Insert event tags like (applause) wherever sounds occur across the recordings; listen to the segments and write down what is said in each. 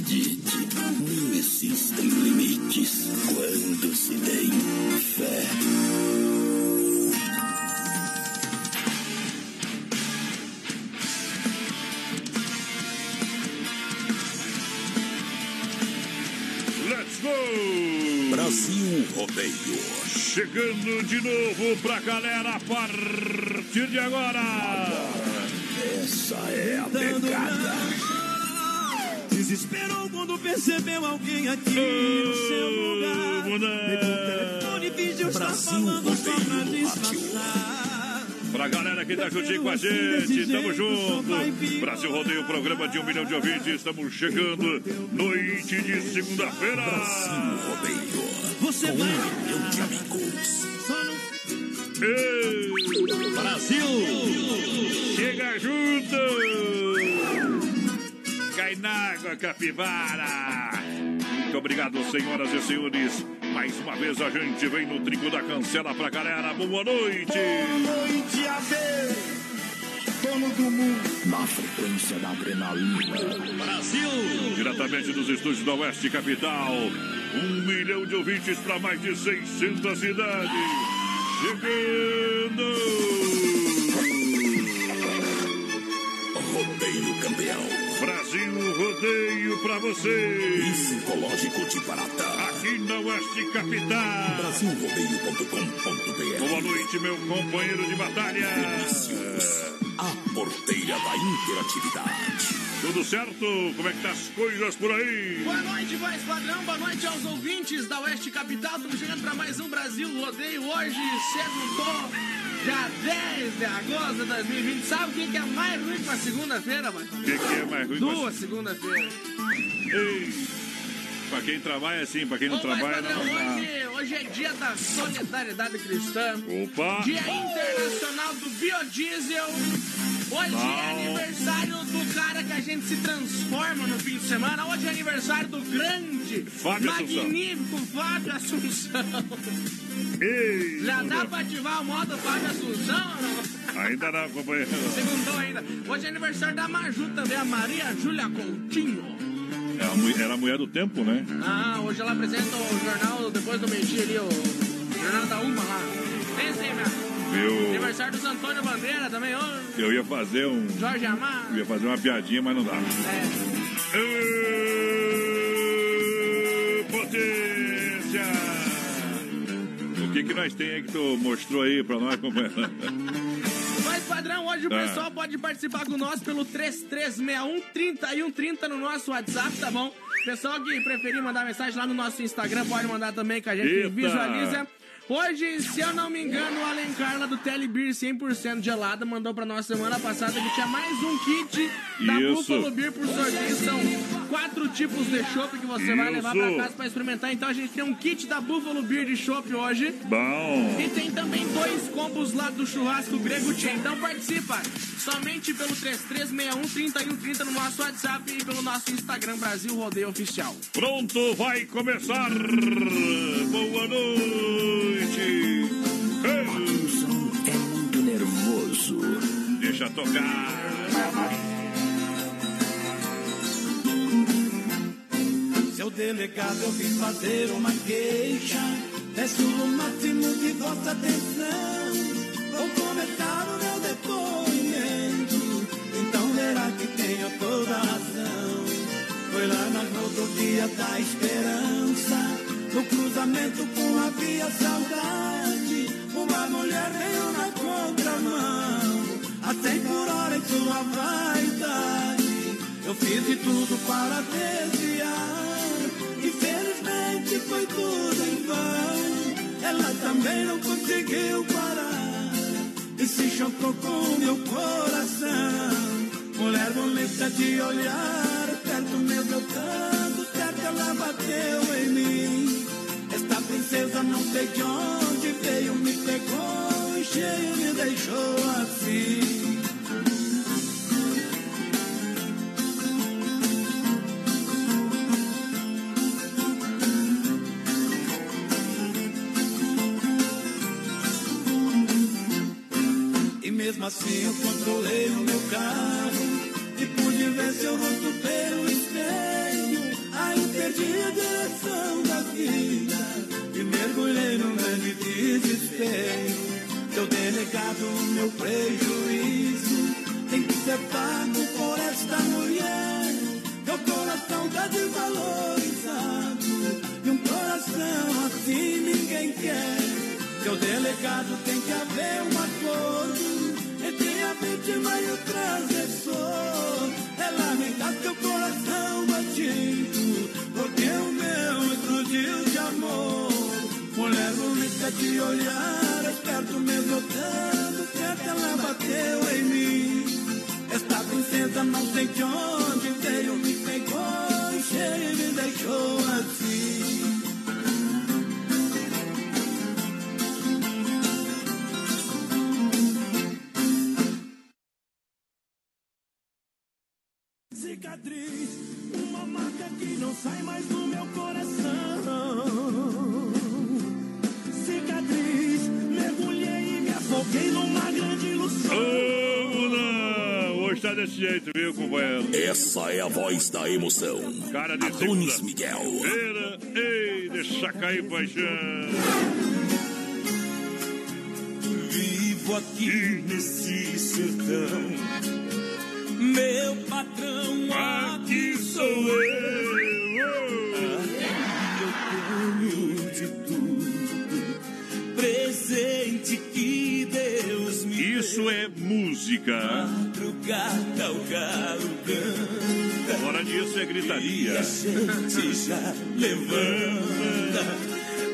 acredite, não existem limites quando se tem fé. Let's go! Brasil Rodeio. Chegando de novo pra galera a partir de agora. Essa é a pegada. Desesperou quando percebeu alguém aqui no seu lugar. Pegou o telefone e fingiu estar Brasil falando só pra Rodeio disfarçar. Pra galera que tá juntinho com a gente, tamo junto. Brasil Rodeio, programa de um milhão de ouvintes. Estamos chegando, noite de segunda-feira. Brasil Rodeio. Você Com um vai milhão de amigos. Ei, Brasil. chega junto! Cai na água, capivara! Muito obrigado, senhoras e senhores. Mais uma vez a gente vem no trinco da cancela pra galera. Boa noite! Noite a ver. Dono do mundo. Na frequência da adrenalina. Brasil. Diretamente dos estúdios da Oeste Capital. Um milhão de ouvintes para mais de 600 cidades. Chegando! Rodeio campeão. Brasil Rodeio pra você. Psicológico de barata. Aqui na Oeste Capital. Brasilrodeio.com.br. Boa noite, meu companheiro de batalha. Delícios. A porteira da interatividade. Tudo certo? Como é que tá as coisas por aí? Boa noite, voz padrão. Boa noite aos ouvintes da Oeste Capital. Estamos chegando para mais um Brasil Rodeio. Hoje, segundo, dia 10 de agosto de 2020. Sabe o que que é mais ruim pra segunda-feira, mano? O que, que é mais ruim? Duas segunda-feira. Ei, pra quem trabalha, sim. Pra quem não Ô, trabalha, padrão, não. não. hoje, hoje é dia da solidariedade cristã. Opa! Dia internacional do biodiesel. Hoje é aniversário do cara que a gente se transforma no fim de semana. Hoje é aniversário do grande, Fábio Assunção. magnífico Fábio Assunção. Ei, Já dá pra ativar o modo Fábio Assunção ou não? Ainda não, companheiro. Segundou ainda. Hoje é aniversário da Maju também, a Maria Júlia Coutinho. É Era a mulher do tempo, né? Ah, hoje ela apresenta o jornal depois do meio-dia ali, o jornal da Uma lá. Esse aí mesmo. Meu, Aniversário do Antônio Bandeira também, hoje. eu ia fazer um. Jorge Amar. Eu ia fazer uma piadinha, mas não dá. É. Ê, Potência! O que que nós tem aí que tu mostrou aí pra nós, companheiro? (laughs) Mas, padrão, hoje o Ah. pessoal pode participar com nós pelo 3361 3130 no nosso WhatsApp, tá bom? Pessoal que preferir mandar mensagem lá no nosso Instagram, pode mandar também que a gente Eita. visualiza. Hoje, se eu não me engano, o Alencar lá do Telebir 100% gelada mandou pra nós semana passada que tinha mais um kit da Isso. Buffalo Beer por sorteio. São quatro tipos de chopp que você vai levar pra Isso. casa pra experimentar. Então a gente tem um kit da Buffalo Beer de chopp hoje. Bom, E tem também dois combos lá do churrasco grego Tchê. Então participa somente pelo 3361 3130 no nosso WhatsApp e pelo nosso Instagram Brasil Rodeio Oficial. pronto, vai começar! Boa noite! noite. Wilson é, é muito nervoso. Deixa tocar. Seu delegado, eu vim fazer uma queixa. Peço o máximo de vossa atenção. Vou começar o meu depoimento. Então verá que tenho toda a razão. Foi lá na rodovia da esperança. No cruzamento com a via saudade. Uma mulher veio na contramão. A 100 por hora em sua vaidade. Eu fiz de tudo para desviar. Infelizmente foi tudo em vão. Ela também não conseguiu parar e se chocou com meu coração. Mulher bonita de olhar, perto mesmo eu tanto, certo ela bateu em mim. Princesa não sei de onde veio, me pegou e cheio me deixou assim. E mesmo assim eu controlei o meu carro E pude ver seu rosto pelo espelho perdi a direção da vida E mergulhei num grande desespero. Seu delegado, meu prejuízo Tem que ser pago por esta mulher. Meu coração tá desvalorizado E um coração assim ninguém quer. Seu delegado tem que haver um acordo entre a vítima e o transgressor. É lamentar seu coração batido, explodiu de amor. Mulher bonita de olhar, esperto mesmo tanto, certo ela bateu em mim. Esta princesa não de onde jeito, viu, companheiro? Essa é a voz da emoção. Cara de Adonis segunda. Miguel. Feira, ei, deixa cair, paixão. Vivo aqui nesse sertão. Meu patrão aqui sou eu. Eu tenho de tudo. Presente que Deus me Isso é música. Madrugada o galo canta. Fora disso é E gritaria. a gente já levanta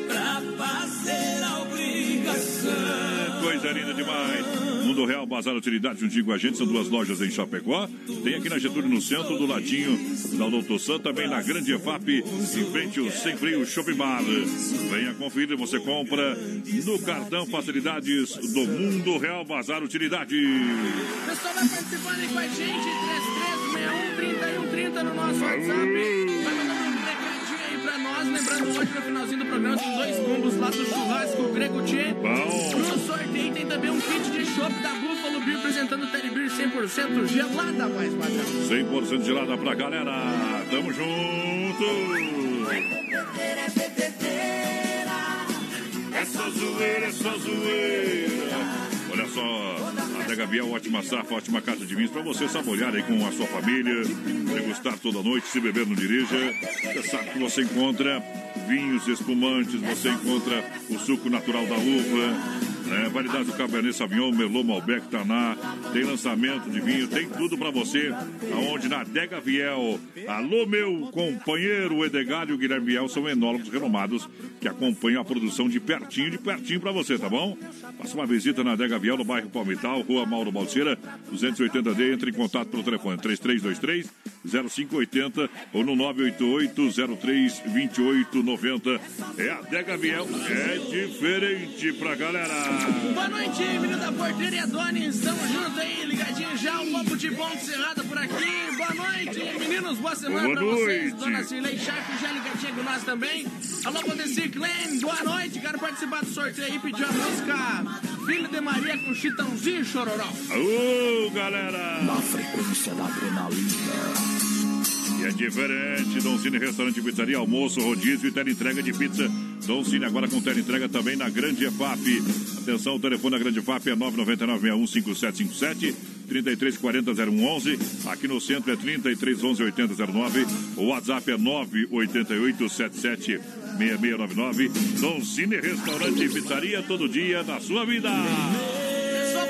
pra fazer a obrigação. Coisa linda demais. Mundo Real, Bazar Utilidade, juntinho com a gente, são duas lojas em Chapecó. Tem aqui na Getúlio, no centro, do ladinho da Doutor Sam, também na Grande EFAP, em frente ao Sem Frio Shopping Bar. Venha conferir, você compra no cartão Facilidades do Mundo Real, Bazar Utilidade. O pessoal vai participando aí com a gente, 3361 no nosso WhatsApp. Nós. Lembrando, hoje no finalzinho do programa tem dois combos lá do churrasco Grego Tchê. No sorteio tem também um kit de chopp da Buffalo Beer, apresentando o Teddy Beer 100% gelada, mais padrão. 100% gelada pra galera. Tamo junto. É só zoeira, é só zoeira. Só, a Adega Biel, ótima safra, ótima casa de vinhos para você saborear aí com a sua família, degustar toda noite, se beber não dirija. Você sabe que você encontra vinhos espumantes, você encontra o suco natural da uva, né? Variedade do Cabernet Sauvignon, Merlot, Malbec, Taná, tem lançamento de vinho, tem tudo para você, aonde na Adega Viel. Alô, meu companheiro o Edgar e o Guilherme Viel são enólogos renomados que acompanham a produção de pertinho, de pertinho para você, tá bom? Faça uma visita na Adega Viel, no bairro Palmital, Rua Mauro Balseira, 280D. Entre em contato pelo telefone 3323 0580 ou no 988 03 28 90. É a Dega Viel, é diferente pra galera. Boa noite, menino da porteira e Adonis. Estamos juntos aí, ligadinho já. Um copo de bom cerrado por aqui. Boa noite, meninos. Boa semana Boa pra noite. vocês. Dona Cirlei Sharp já ligadinha com nós também. Alô, Valdeci Glenn. Boa noite. Quero participar do sorteio aí. Pediu a música Filho de Maria com Chitãozinho e Chororó. Ô, galera! Na frequência da adrenalina. E é diferente. Dom Cine Restaurante Pizzaria, almoço, rodízio e teleentrega de pizza. Dom Cine agora com teleentrega também na Grande EFAP. Atenção, o telefone da Grande EFAP é 999-615757. 3340-0111. Aqui no centro é 3311-8009. O WhatsApp é 98877 6699. Dom Cine Restaurante e Pizzaria, todo dia na sua vida.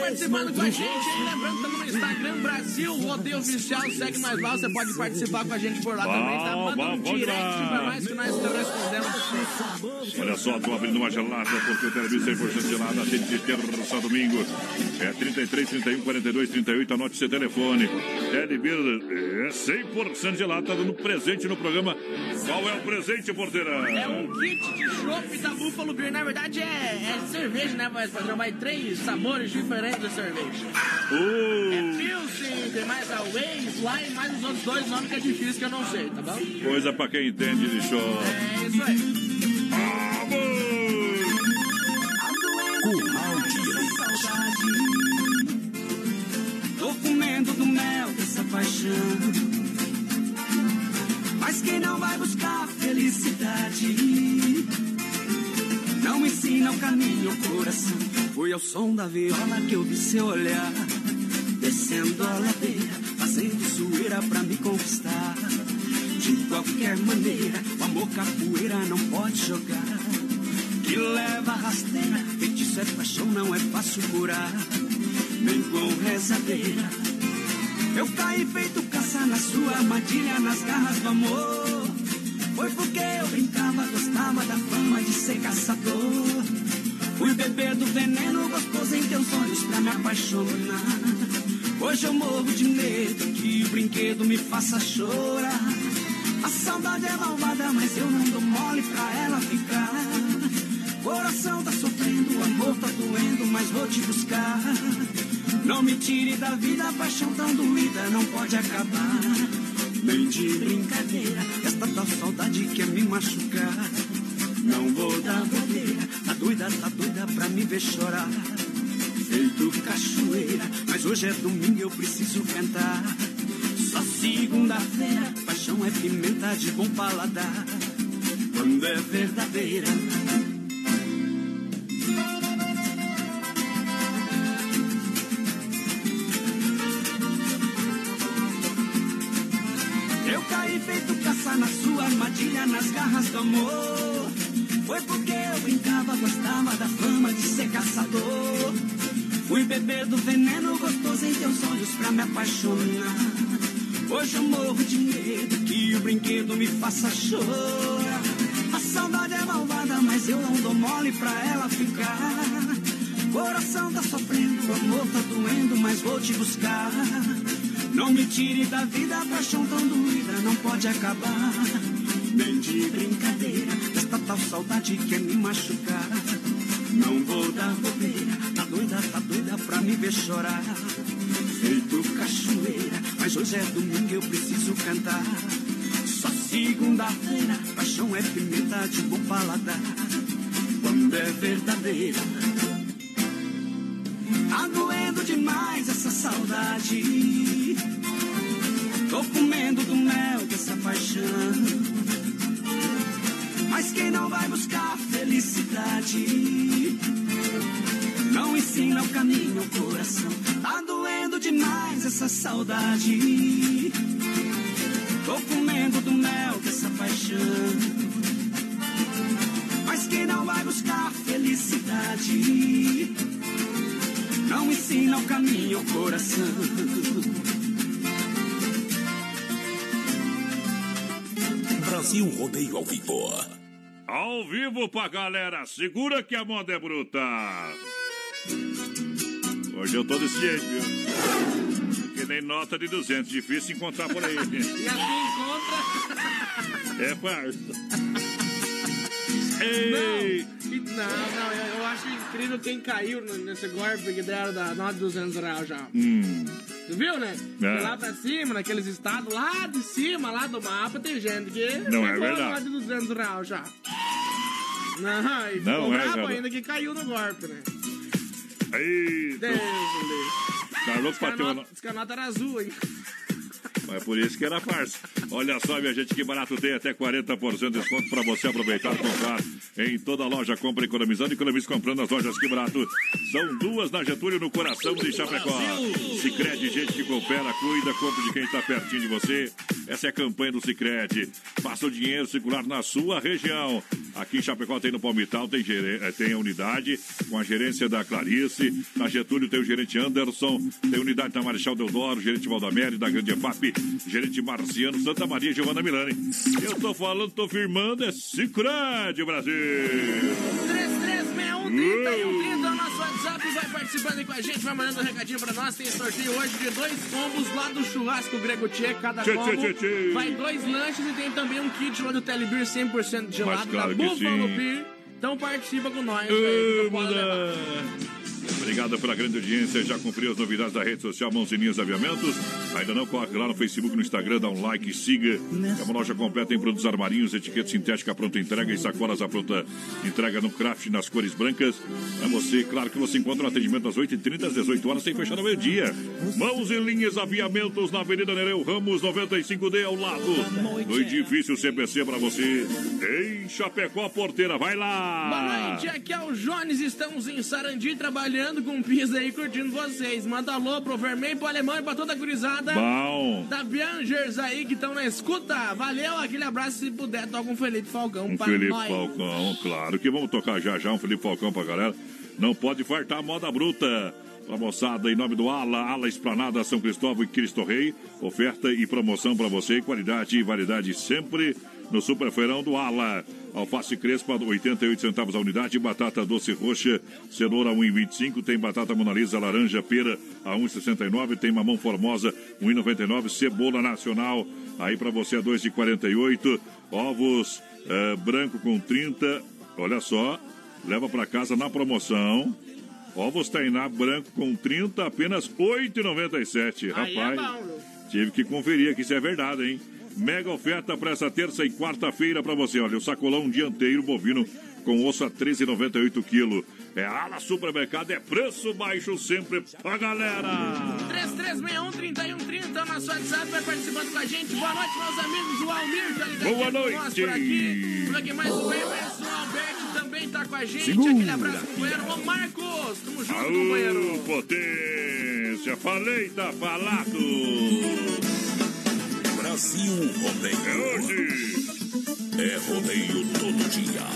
Participando com a gente lembrando que no Instagram Brasil Rodeio Oficial, segue nós lá, você pode participar com a gente por lá também, tá? Manda um direct pra nós que nós só, tô abrindo uma gelada, porque o Televisa 100% gelada, tem de terça a domingo. É 33, 31, 42, 38, anote seu telefone. Televisa é 100% gelado, tá dando presente no programa. Qual é o presente, porteira? É um kit de chopp da Buffalo Beer, na verdade é, é cerveja, né, mas padrão? Vai três sabores diferentes de cerveja. É Uh, Pilsen, tem mais a Waze lá e mais os outros dois nomes que é difícil que eu não sei, tá bom? coisa pra quem entende de show. É isso aí. Do mel dessa paixão. Mas quem não vai buscar felicidade não ensina o caminho, o coração. Foi ao som da viola que eu vi seu olhar, descendo a ladeira, fazendo zoeira pra me conquistar. De qualquer maneira, o amor capoeira não pode jogar. Que leva rasteira, feitiço é paixão, não é fácil curar. Nem com rezadeira. Eu caí feito caça na sua armadilha, nas garras do amor. Foi porque eu brincava, gostava da fama de ser caçador. Fui beber do veneno gostoso em teus olhos pra me apaixonar. Hoje eu morro de medo que o brinquedo me faça chorar. A saudade é malvada, mas eu não dou mole pra ela ficar. Coração tá sofrendo, amor tá doendo, mas vou te buscar. Não me tire da vida, a paixão tão doída não pode acabar. Nem de brincadeira, esta tal saudade quer me machucar. Não vou dar bobeira, tá doida, tá doida pra me ver chorar. Feito cachoeira, mas hoje é domingo eu preciso cantar. Só segunda-feira, paixão é pimenta de bom paladar. Quando é verdadeira. Na sua armadilha, nas garras do amor. Foi porque eu brincava, gostava da fama de ser caçador. Fui beber do veneno gostoso em teus olhos pra me apaixonar. Hoje eu morro de medo que o brinquedo me faça chorar. A saudade é malvada, mas eu não dou mole pra ela ficar. Coração tá sofrendo, amor tá doendo, mas vou te buscar. Não me tire da vida, paixão tão doída não pode acabar. Nem de brincadeira, esta tal saudade quer me machucar. Não vou dar bobeira, tá doida, tá doida pra me ver chorar. Feito cachoeira, mas hoje é domingo eu preciso cantar. Só segunda-feira, paixão é pimenta de bom paladar. Quando é verdadeira, Tá doendo demais essa saudade. Tô comendo do mel dessa paixão. Mas quem não vai buscar felicidade não ensina o caminho ao coração. Tá doendo demais essa saudade. Tô comendo do mel dessa paixão. Mas quem não vai buscar felicidade não ensina o caminho ao coração. Brasil Rodeio ao Vivo. Ao vivo pra galera, segura que a moda é bruta. Hoje eu tô desse jeito, viu? Que nem nota de 200, difícil encontrar por aí. E assim encontra. É farsa. Ei! Não, não, não, eu, acho incrível quem caiu nesse golpe que deram da nota de 200 reais já. Hum, Tu viu, né? É. Lá pra cima, naqueles estados, lá de cima, lá do mapa, tem gente que Não é pegou a verdade. nota de 200 reais já. Não, e Não é brabo verdade. ainda que caiu no golpe, né? aí, Deus, livre. tá louco pra ter uma... nota- diz que a nota era azul, hein? Mas por isso que era farsa. Olha só, minha gente, que barato tem até 40% de desconto para você aproveitar e comprar em toda a loja. Compra economizando, economize comprando nas lojas que barato. São duas na Getúlio, no coração de Chapecó. Sicredi, gente que coopera, cuida, compra de quem está pertinho de você. Essa é a campanha do Sicredi. Faça o dinheiro circular na sua região. Aqui em Chapecó tem no Palmital, tem, eh, tem a unidade com a gerência da Clarice. Na Getúlio tem o gerente Anderson. Tem unidade na Marechal Deodoro, gerente Valdamere, da Grande EFAP, gerente Marciano, Santa Maria, Giovana Milani. Eu tô falando, tô firmando, é Cicred Brasil. 3361 3130 é o nosso WhatsApp. Vai participando aí com a gente, vai mandando um recadinho pra nós. Tem sorteio hoje de dois combos lá do churrasco Grego Tchê. Cada Tchê, combo tchê, tchê, vai dois lanches e tem também um kit lá do Telebir 100% gelado claro da Buffalo. Beer. Então participa com nós aí. Obrigado pela grande audiência. Já cumpriu as novidades da rede social Mãozinhas Aviamentos. Ainda não corre lá no Facebook, no Instagram, dá um like, siga. É uma loja completa em produtos armarinhos, etiqueta sintética pronta entrega e sacolas à pronta entrega no craft nas cores brancas. É você, claro que você encontra um atendimento das 8h30 às 18 horas sem fechar no meio-dia. Mãos e linhas aviamentos na Avenida Nereu Ramos 95D ao lado do edifício CPC para você. Em Chapecó, porteira, vai lá! Boa noite, aqui é o Jones. Estamos em Sarandi trabalhando com pizza aí, curtindo vocês. Manda alô pro Vermelho, pro Alemão e pra toda a gurizada. Bom. Da Biangers aí que estão na escuta. Valeu, aquele abraço. Se puder, toca um Felipe Falcão Um pra Felipe nós. Falcão, claro que vamos tocar já já um Felipe Falcão pra galera. Não pode fartar moda bruta. Pra moçada, em nome do Ala, Ala Esplanada São Cristóvão e Cristo Rei. Oferta e promoção pra você, qualidade e variedade sempre no Super Feirão do Ala. Alface Crespa, 88 centavos a unidade. Batata doce roxa, cenoura 1,25. Tem batata monalisa laranja, pera a 1,69. Tem mamão formosa, 1,99. Cebola nacional, aí pra você a 2,48. Ovos eh, branco com 30. Olha só, leva pra casa na promoção. Ovos Tainá branco com 30, apenas 8,97. Aí é Rapaz, viu? tive que conferir aqui se é verdade, hein? Mega oferta para essa terça e quarta-feira para você. Olha, o sacolão dianteiro bovino com osso a 13,98 quilo. É ala supermercado, é preço baixo sempre pra galera. 3361-3130 é o nosso WhatsApp. Vai participando com a gente. Boa noite, meus amigos. O Almir tá ligadinho Boa noite. por aqui. Por aqui mais o Emerson Alberto também tá com a gente. Segura. Aquele abraço, companheiro. Ô, Marcos, tamo junto, companheiro. Aô, potência! Falei, tá falado! Brasil É Rodeio. hoje! É rodeio todo dia.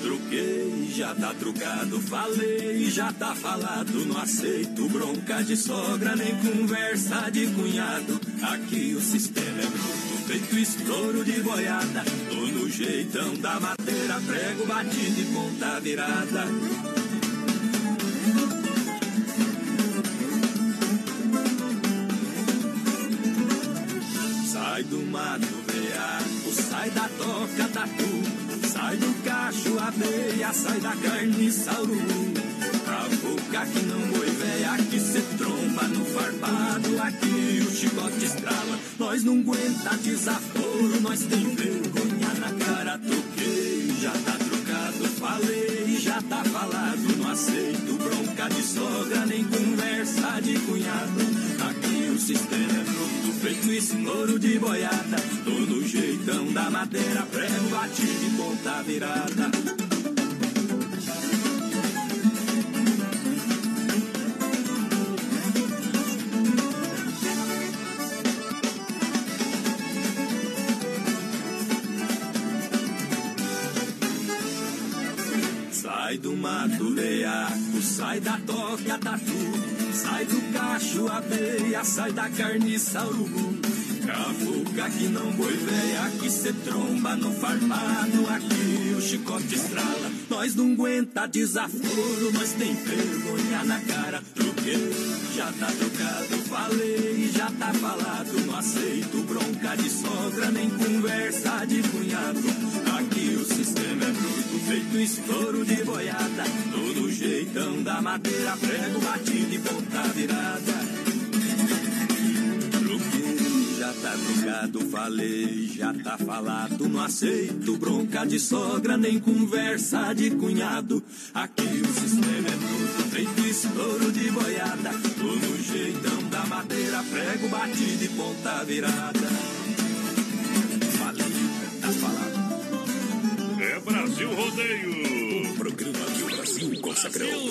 Truquei, já tá trucado, falei, já tá falado. Não aceito bronca de sogra, nem conversa de cunhado. Aqui o sistema é bruto, feito estouro de boiada. Tô no jeitão da madeira, prego batido e ponta virada. Sai do mato veaco, sai da toca da tu, sai do cacho abelha, sai da carniça urubu. A boca que não boi véia, que se tromba no farpado, aqui o chicote estrala. Nós não aguenta desaforo, nós tem vergonha na cara, toquei, já tá trocado, falei, já tá falado. Não aceito bronca de sogra, nem conversa de cunhado. Aqui o sistema é bruto, feito estouro de boiada. Tô no jeitão da madeira, prego batido e ponta virada. Sai do mato veaco, sai da toca tatu, sai do cacho abelha, sai da carniça urubu. Cafuca que não boi véia, aqui cê tromba no farmado, aqui o chicote estrala. Nós não aguenta desaforo, nós tem vergonha na cara. Truque, já tá trocado, falei, já tá falado. Não aceito bronca de sogra, nem conversa de cunhado. Aqui o sistema é bruto, feito estouro de boiada. Todo jeitão da madeira, prego batido e ponta virada já tá trocado, falei, já tá falado. Não aceito bronca de sogra, nem conversa de cunhado. Aqui o sistema é tudo feito estouro de boiada. Todo jeitão da madeira, prego batido e ponta virada. Falei, tá falado. Brasil Rodeio. O programa que o Brasil consagrou.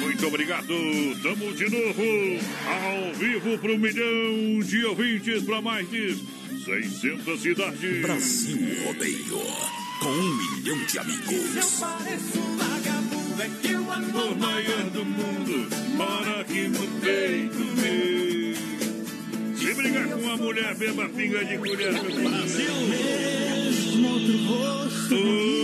Muito obrigado. Tamo de novo ao vivo para um milhão de ouvintes para mais de 600 cidades. Brasil Rodeio. Com um milhão de amigos. Eu pareço um vagabundo, é que o amor maior do mundo mora aqui no peito meu. Se brigar com a mulher, beba pinga de colher. Brasil. mesmo outro rosto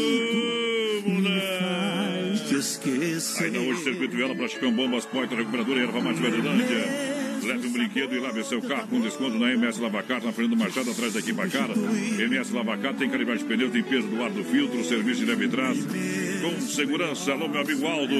esquecer. Ainda hoje, Circuito Viola, Praticão Bombas, Porta Recuperadora e Erva Mate Verilândia. Leve um brinquedo e lave seu carro com desconto na MS Lavacar, na Fernando Machado, atrás da Equipacara. MS Lavacar tem calibragem de pneu, tem peso do ar do filtro, serviço de leve trás. Com segurança, alô, meu amigo Aldo.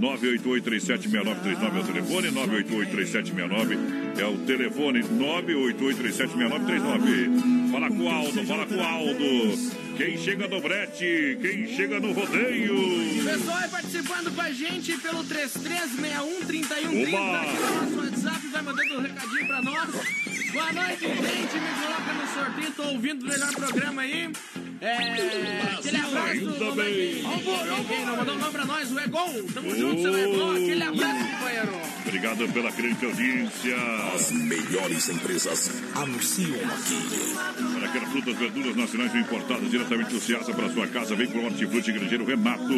988-376939 é o telefone, 988-3769 é o telefone, 988-376939. Fala com o Aldo, fala com o Aldo. Quem chega no brete, quem chega no rodeio. Pessoal aí participando com a gente pelo 3361-3130 Oba! aqui no nosso WhatsApp, vai mandando um recadinho pra nós. Boa noite, gente, me coloca no sorteio, tô ouvindo o melhor programa aí. É, aquele abraço. O Boro, quem não mandou um nome pra nós, o Egon. Tamo junto, seu Egon. Aquele abraço, companheiro. Obrigado pela grande audiência. As melhores empresas anunciam aqui. Aquela frutas, verduras nacionais importadas diretamente do Ceasa para sua casa, vem pro Hortifruti Grangeiro Renato.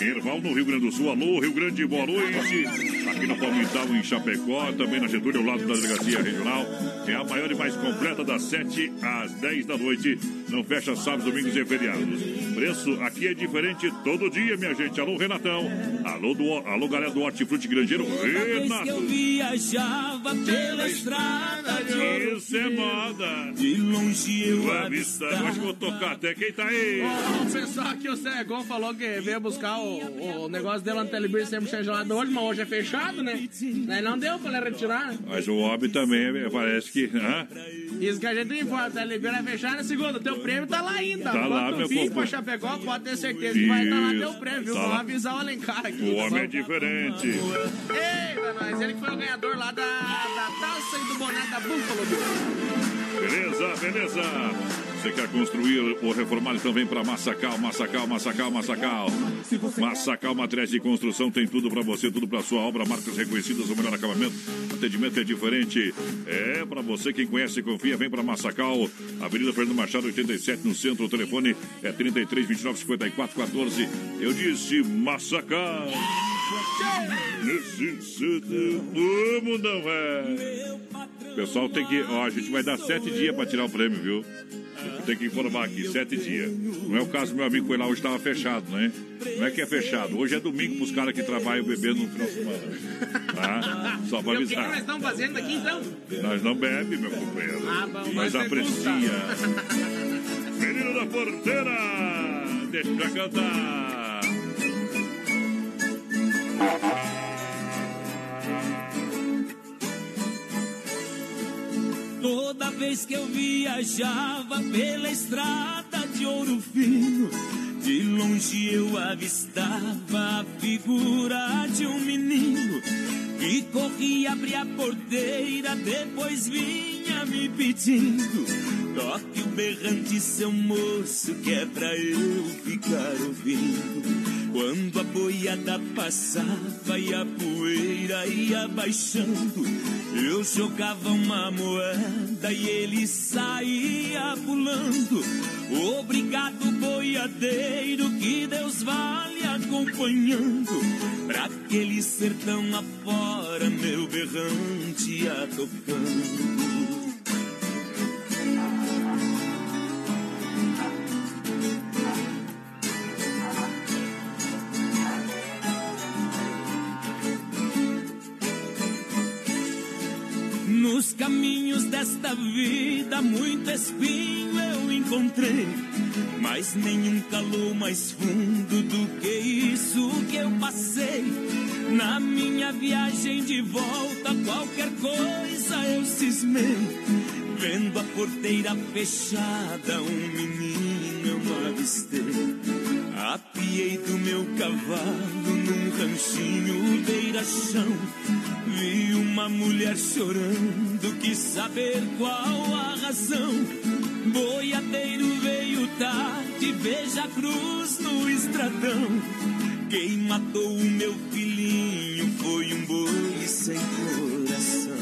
Erval, no Rio Grande do Sul. Alô, Rio Grande, boa noite. Aqui na Palmital, em Chapecó, também na Getúlio, ao lado da Delegacia Regional. É a maior e mais completa das 7 às 10 da noite. Não fecha sábados, domingos e feriados. Preço aqui é diferente todo dia, minha gente. Alô, Renatão. Alô, do, alô galera do Hortifruti Grangeiro Renato. viajava pela estrada de Isso é moda. De longe eu Vai vista, acho que vou tocar até quem tá aí. O pessoal aqui, o Zé Egon falou que veio buscar o, o negócio dele no Telebir sempre ser gelado hoje, mas hoje é fechado, né? Daí não deu pra ele retirar? Mas o Hobby também parece que. hã? Isso que a gente informa, o Telebir vai fechar na segunda. Teu prêmio tá lá ainda. Tá lá, Quando meu compa- pra Chapecó, pode ter certeza que vai estar lá Isso, teu prêmio, viu? tá Vamos lá. avisar o Alencar aqui. O tá homem é diferente. Eita, nós. Ele que foi o ganhador lá da, da taça e do boné da Búfalo. Beleza, beleza. Você quer construir ou reformar, então vem para Massacal, Massacal, Massacal, Massacal. Massacal Materiais de Construção tem tudo para você, tudo para sua obra, marcas reconhecidas, o melhor acabamento. Atendimento é diferente. É para você quem conhece e confia, vem para Massacal, Avenida Fernando Machado, 87 no centro. O telefone é 33 29 54 14. Eu disse Massacal. Necessita do mundão, é. Pessoal, tem que. Ó, a gente vai dar sete dias para tirar o prêmio, viu? Tem que informar aqui, sete dias. Não é o caso do meu amigo foi lá, hoje estava fechado, né? Não é que é fechado. Hoje é domingo pros caras que trabalham bebendo no final de semana. Tá? Só pra E o que, nós avisar. estamos fazendo aqui então? Nós não bebe, meu companheiro. Ah, bom, mas aprecia. degusta. Menino da porteira! Deixa pra cantar. Toda vez que eu viajava pela estrada de ouro fino, de longe eu avistava a figura de um menino que corria abrir a porteira, depois vinha me pedindo. Toque o berrante, seu moço, que é pra eu ficar ouvindo. Quando a boiada passava e a poeira ia baixando, eu jogava uma moeda e ele saía pulando. Obrigado, boiadeiro, que Deus valha acompanhando. Pra aquele sertão afora, meu berrante ia tocando. Nos caminhos desta vida, muito espinho eu encontrei. Mas nenhum calor mais fundo do que isso que eu passei. Na minha viagem de volta, qualquer coisa eu cismei. Vendo a porteira fechada, um menino eu avistei. Apiei do meu cavalo num ranchinho beira-chão. Vi uma mulher chorando, quis saber qual a razão. Boiadeiro tarde, veja a cruz no estradão. Quem matou o meu filhinho foi um boi sem coração.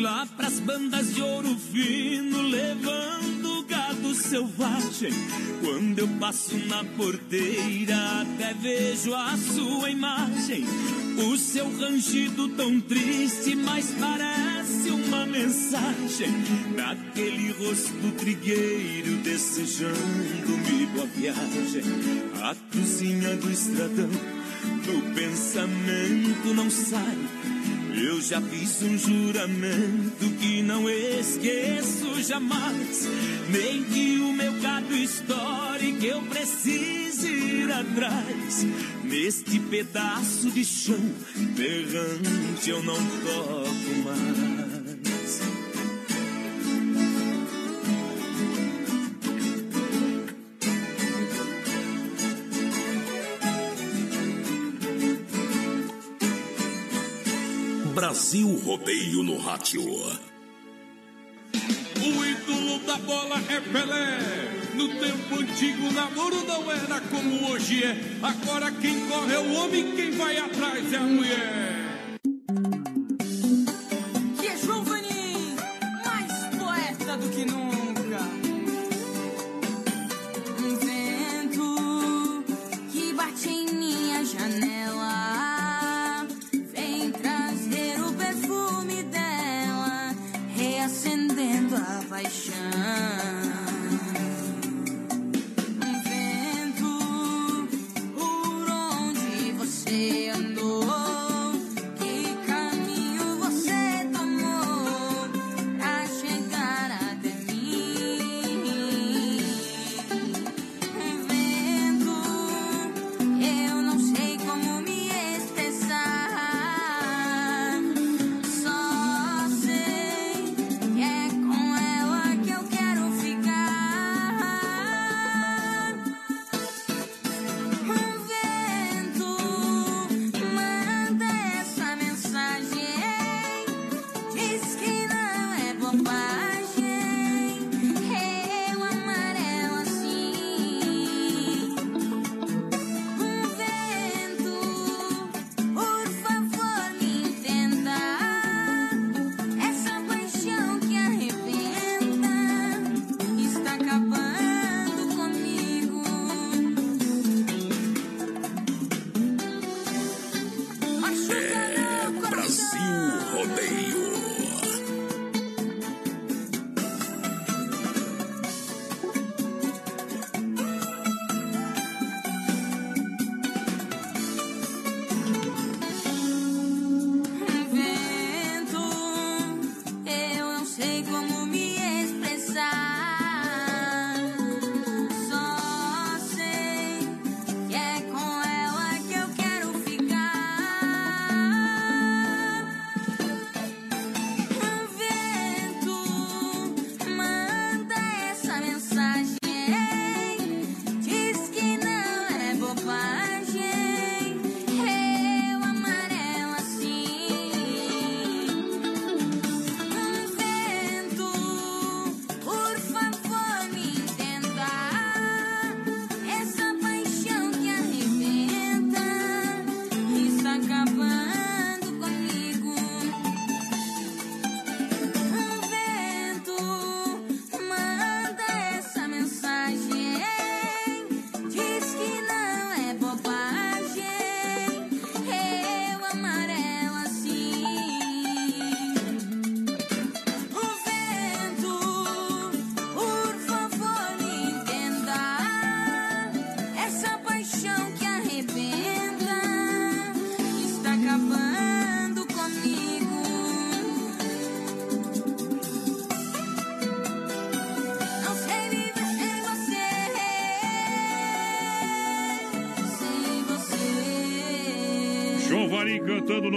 Lá pras bandas de ouro fino, levando gado selvagem. Quando passo na porteira, até vejo a sua imagem. O seu rangido tão triste, mas parece uma mensagem. Naquele rosto trigueiro, desejando-me boa viagem. A cozinha do estradão, do pensamento não sai. Eu já fiz um juramento que não esqueço jamais. Nem que o meu gado estoure, que eu precise ir atrás. Neste pedaço de chão, berrante eu não toco mais. Brasil Rodeio no Rádio. O ídolo da bola é Pelé. No tempo antigo, o namoro não era como hoje é. Agora quem corre é o homem, quem vai atrás é a mulher.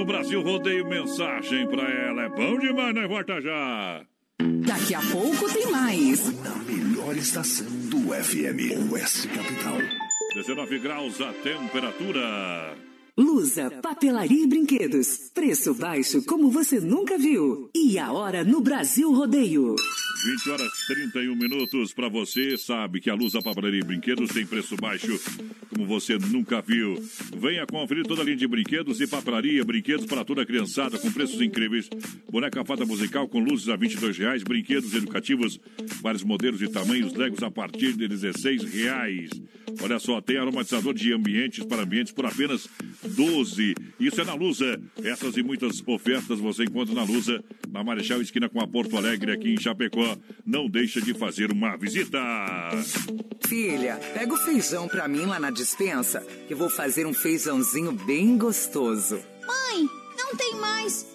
Brasil Rodeio. Mensagem pra ela. É bom demais, né? Volta já. Daqui a pouco tem mais. Na melhor estação do FM, Oeste Capital. 19 graus a temperatura. Lusa, papelaria e brinquedos. Preço baixo como você nunca viu. E a hora no Brasil Rodeio. 20 horas 31 minutos para você. Sabe que a Luz Papelaria e Brinquedos tem preço baixo como você nunca viu. Venha conferir toda a linha de brinquedos e papelaria, brinquedos para toda a criançada com preços incríveis. Boneca fada musical com luzes a 22 reais, brinquedos educativos, vários modelos e tamanhos, legos a partir de 16 reais. Olha só, tem aromatizador de ambientes para ambientes por apenas 12. Isso é na Lusa. Essas e muitas ofertas você encontra na Lusa, na Marechal Esquina com a Porto Alegre, aqui em Chapecó. Não deixa de fazer uma visita. Filha, pega o feijão pra mim lá na dispensa, que vou fazer um feijãozinho bem gostoso. Mãe, não tem mais.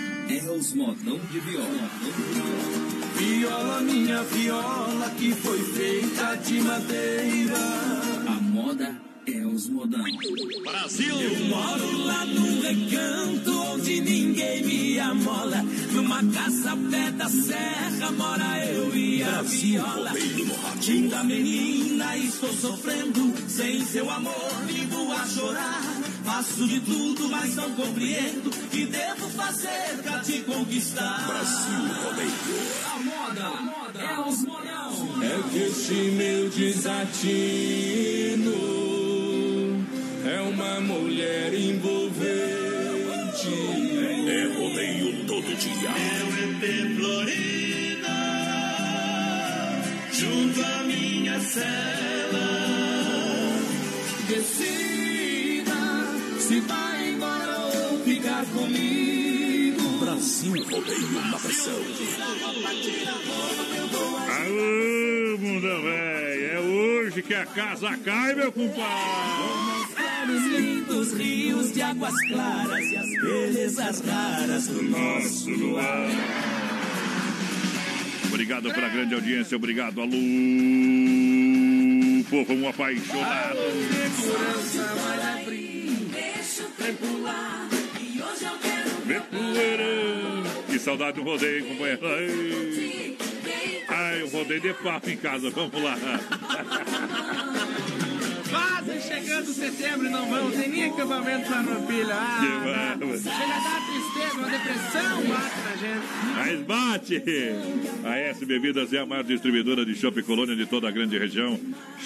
é os modão de viola. Viola, minha viola, que foi feita de madeira. A moda é os modão. Brasil! Eu moro lá no recanto onde ninguém me amola. Numa casa pé da serra mora eu e a Brasil, viola. Linda menina, estou sofrendo. Sem seu amor, vivo a chorar. Faço de tudo, mas não compreendo. Que devo fazer pra te conquistar? Brasil Rodeio. A moda, é os modão. É que este meu desatino uma mulher envolvente. É rodeio todo dia. Eu EP Florida, junto à minha cela. Decida se vai embora ou ficar comigo. Brasil Rodeio na pressão. Aô, mundo velho. É hoje que a casa cai, meu compadre. Os lindos rios de águas claras e as belezas raras do nosso luar. Obrigado pela grande audiência. Obrigado, alô. Povo um apaixonado. Deixa o tempo lá. E hoje eu quero Vê poeira. Que saudade do rodeio, companheiro. Ai, o rodeio de papo em casa. Vamos lá. (laughs) Quase chegando setembro e não vamos ter nem acampamento para Farroupilha. Ah, Que chega a dar tristeza, uma depressão bate na gente. Mas bate! A S Bebidas é a maior distribuidora de Chopp Colônia de toda a grande região.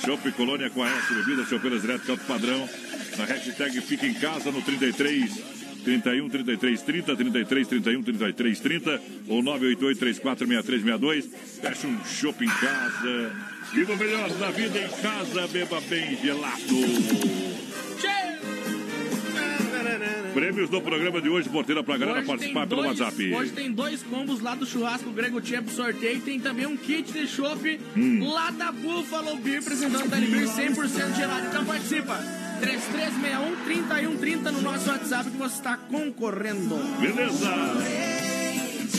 Chopp Colônia com a S Bebidas, chopeiras elétricas alto padrão. Na hashtag Fica em Casa no 33 31 33 30 33 31 33 30 ou 988 34 6362. Fecha um chopp em casa. Viva o melhor da vida em casa, beba bem gelado. Prêmios do programa de hoje, porteira pra galera Hoje participar pelo dois- WhatsApp. Hoje tem dois combos lá do churrasco Grego Tia pro sorteio. Tem também um kit de chopp Hum. lá da Buffalo Beer, apresentando da Beer 100% gelado. Então participa. 3361-3130 no nosso WhatsApp que você está concorrendo. Beleza?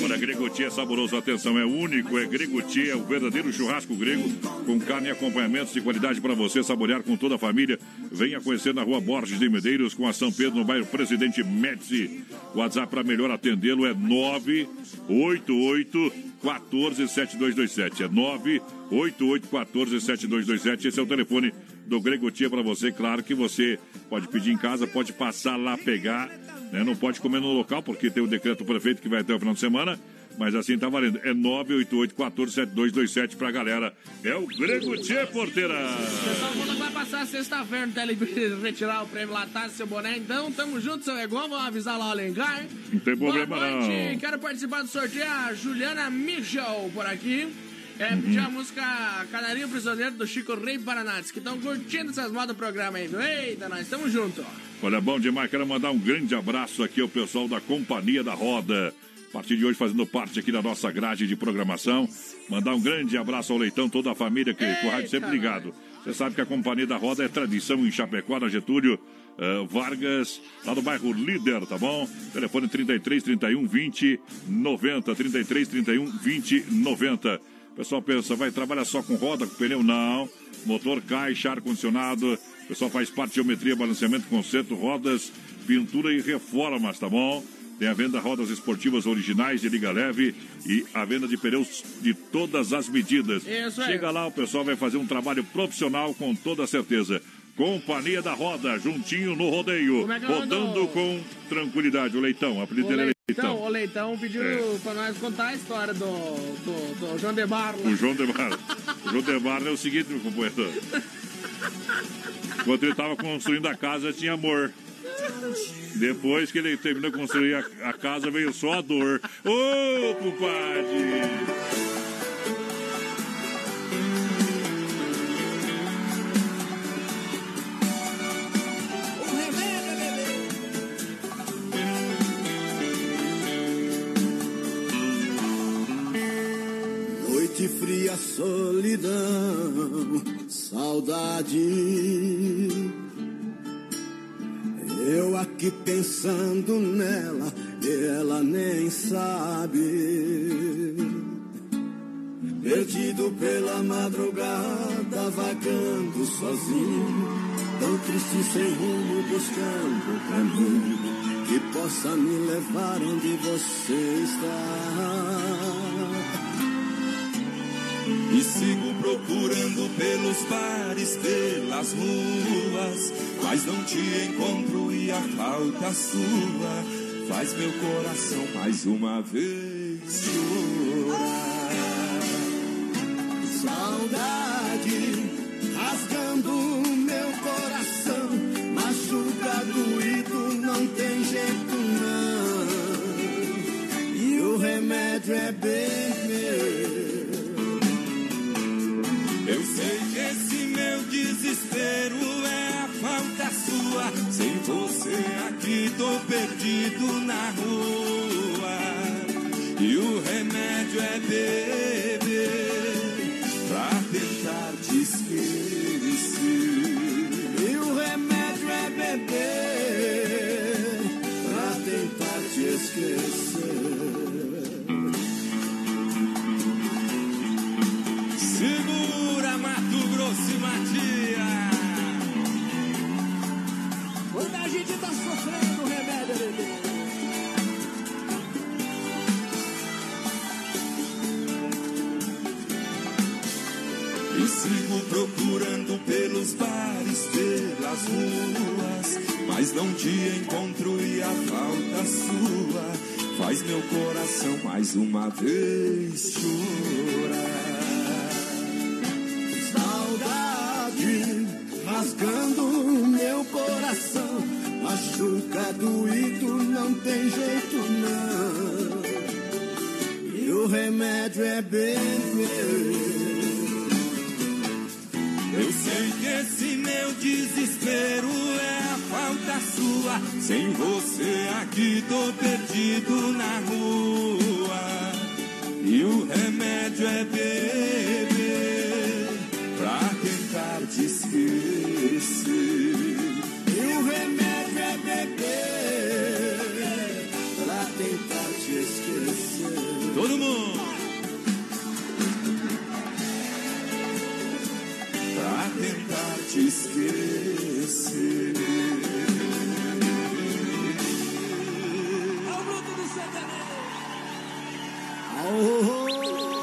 Olha, Gregotti é saboroso, atenção, é único, é Gregotti, é o verdadeiro churrasco grego, com carne e acompanhamentos de qualidade para você saborear com toda a família. Venha conhecer na rua Borges de Medeiros, com a São Pedro, no bairro Presidente Médici. O WhatsApp para melhor atendê-lo é 988 14 7227. É 988 14 7227. Esse é o telefone do Gregotia para você. Claro que você pode pedir em casa, pode passar lá pegar. Né? Não pode comer no local, porque tem o decreto do prefeito que vai até o final de semana. Mas assim tá valendo. É 988 14 7227 pra galera. É o Gregotia Porteira. Pessoal, quando vai passar sexta-feira no Telebir retirar o prêmio lá, tá, seu boné? Então, tamo junto, seu Egon. Vamos avisar lá o Alencar. Não tem problema Boa noite. não. Quero participar do sorteio. A Juliana Michel por aqui. É, pedir a música Canarinho Prisioneiro do Chico Rei Paranates, que estão curtindo essas modas do programa aí, viu? Eita, nós estamos juntos. Olha, bom demais. Quero mandar um grande abraço aqui ao pessoal da Companhia da Roda. A partir de hoje, fazendo parte aqui da nossa grade de programação. Mandar um grande abraço ao Leitão, toda a família que o rádio sempre ligado. Você sabe que a Companhia da Roda é tradição em Chapecó, na Getúlio. Uh, Vargas, lá do bairro Líder, tá bom? Telefone 33 31 20 90. 33 31 20 90. O pessoal pensa, vai trabalhar só com roda, com pneu? Não. Motor, caixa, ar-condicionado. O pessoal faz parte de geometria, balanceamento, conserto, rodas, pintura e reformas, tá bom? Tem a venda rodas esportivas originais de liga leve e a venda de pneus de todas as medidas. Isso aí. Chega lá, o pessoal vai fazer um trabalho profissional com toda certeza. Companhia da Roda, juntinho no rodeio. É é rodando do- com tranquilidade. O Leitão, apelido dele Leitão. o Leitão pediu É. pra nós contar a história do, do, do João de Barro. O João Demar. O João Demar é o seguinte, meu companheiro. Enquanto ele estava construindo a casa, tinha amor. Depois que ele terminou de construir a, a casa, veio só a dor. Ô, compadre! Solidão, saudade. Eu aqui pensando nela, ela nem sabe. Perdido pela madrugada, vagando sozinho, tão triste sem rumo, buscando o caminho que possa me levar onde você está. E sigo procurando pelos bares, pelas ruas, mas não te encontro e a falta sua faz meu coração mais uma vez chorar. Saudade rasgando meu coração, machuca doído, não tem jeito não. E o remédio é beber. Eu sei que esse meu desespero é a falta sua. Sem você aqui tô perdido na rua. E o remédio é beber a gente tá sofrendo, remédio. E sigo procurando pelos bares, pelas ruas, mas não te encontro e a falta sua faz meu coração mais uma vez chorar. Saudade rasgando meu coração, machuca doído, não tem jeito não. E o remédio é beber. Eu sei que esse meu desespero é a falta sua. Sem você aqui tô perdido na rua. E o remédio é beber pra tentar te esquecer. Mundo! Pra tentar te esquecer.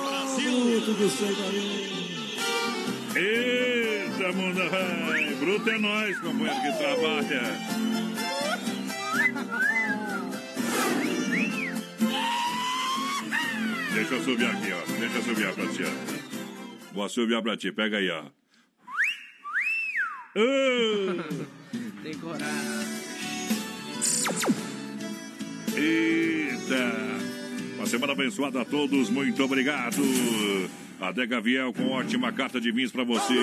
Brasil do sertanejo. Eita, mundo. Bruto é nós, companheiro, que trabalha. Deixa eu subir aqui, ó. Deixa eu subir pra ti, ó. Vou subir pra ti, pega aí, ó. (laughs) Tem coragem. Eita! Uma semana abençoada a todos, muito obrigado! Adega Viel com ótima carta de vinhos para você.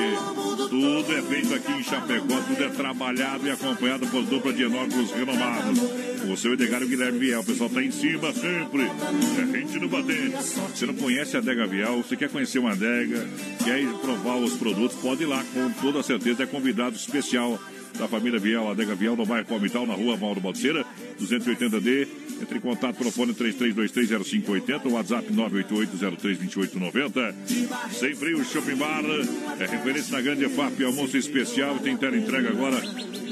Tudo é feito aqui em Chapecó, tudo é trabalhado e acompanhado por dupla de enólogos renomados. O seu Edgar e o Guilherme Viel. O pessoal tá em cima sempre. É gente no batente. Você não conhece a Adega Vial, você quer conhecer uma adega, quer provar os produtos, pode ir lá, com toda certeza. É convidado especial da família Viel, Adega Viel, no bairro Palmital, na rua Mauro Balseira, 280D. Entre em contato pelo fone 33230580, WhatsApp 988032890. Sem frio, Shopping Bar, é referência na grande FAP, almoço especial, tem tela entrega agora.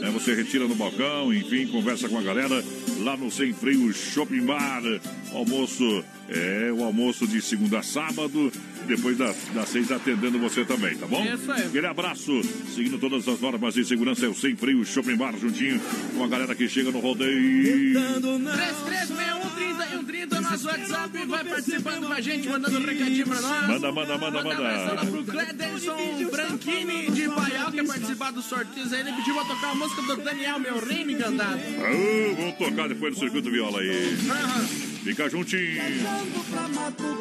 É, você retira no balcão, enfim, conversa com a galera lá no Sem Freio Shopping Bar. Almoço é o almoço de segunda a sábado, depois das, das seis atendendo você também, tá bom? Isso aí. Aquele abraço, seguindo todas as normas de segurança, é o Sem Freio Shopping Bar, juntinho com a galera que chega no rodeio. 3361 é nosso WhatsApp, vai participando com a gente, mandando um recadinho pra nós. Manda, manda, manda, Manda manda. lá pro Clederson Branchini de Paial, que quer participar dos sorteios aí. Ele pediu pra tocar a música do Daniel, meu rei me cantado. Ah, vamos tocar depois do circuito viola aí. Fica juntinho.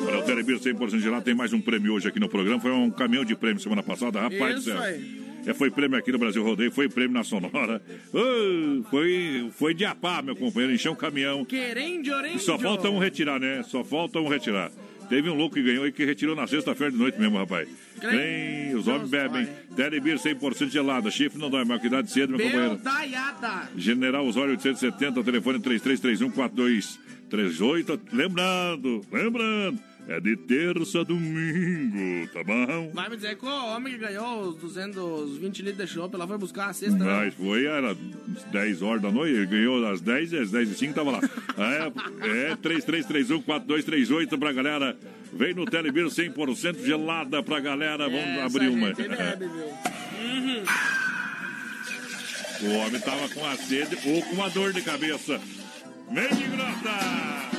Olha, o Telebir 100% gelado tem mais um prêmio hoje aqui no programa. Foi um caminhão de prêmio semana passada, rapaz do Isso céu. aí. É, foi prêmio aqui no Brasil Rodeio, foi prêmio na Sonora. Foi, foi de apá, meu companheiro, encheu um caminhão. Querendo, orendo. Só falta um retirar, né? Só falta um retirar. Teve um louco que ganhou e que retirou na sexta-feira de noite mesmo, rapaz. Tem, os homens bebem. Telebir 100% gelada. Chifre não dói, mas que idade cedo, meu companheiro. General Osório 870, telefone 3331-4238. Lembrando, lembrando, é de terça a domingo, tá bom? Vai me dizer que o homem que ganhou os 220 litros de chopp, ela foi buscar a cesta, né? Mas foi, era 10 horas da noite, ele ganhou às 10 e às 10 e 5 tava lá. É, é 3331-4238 pra galera. Vem no Telebir 100% gelada pra galera. Vamos Essa abrir uma. bebe? Uhum. O homem tava com a sede ou com uma dor de cabeça. Meio de grota!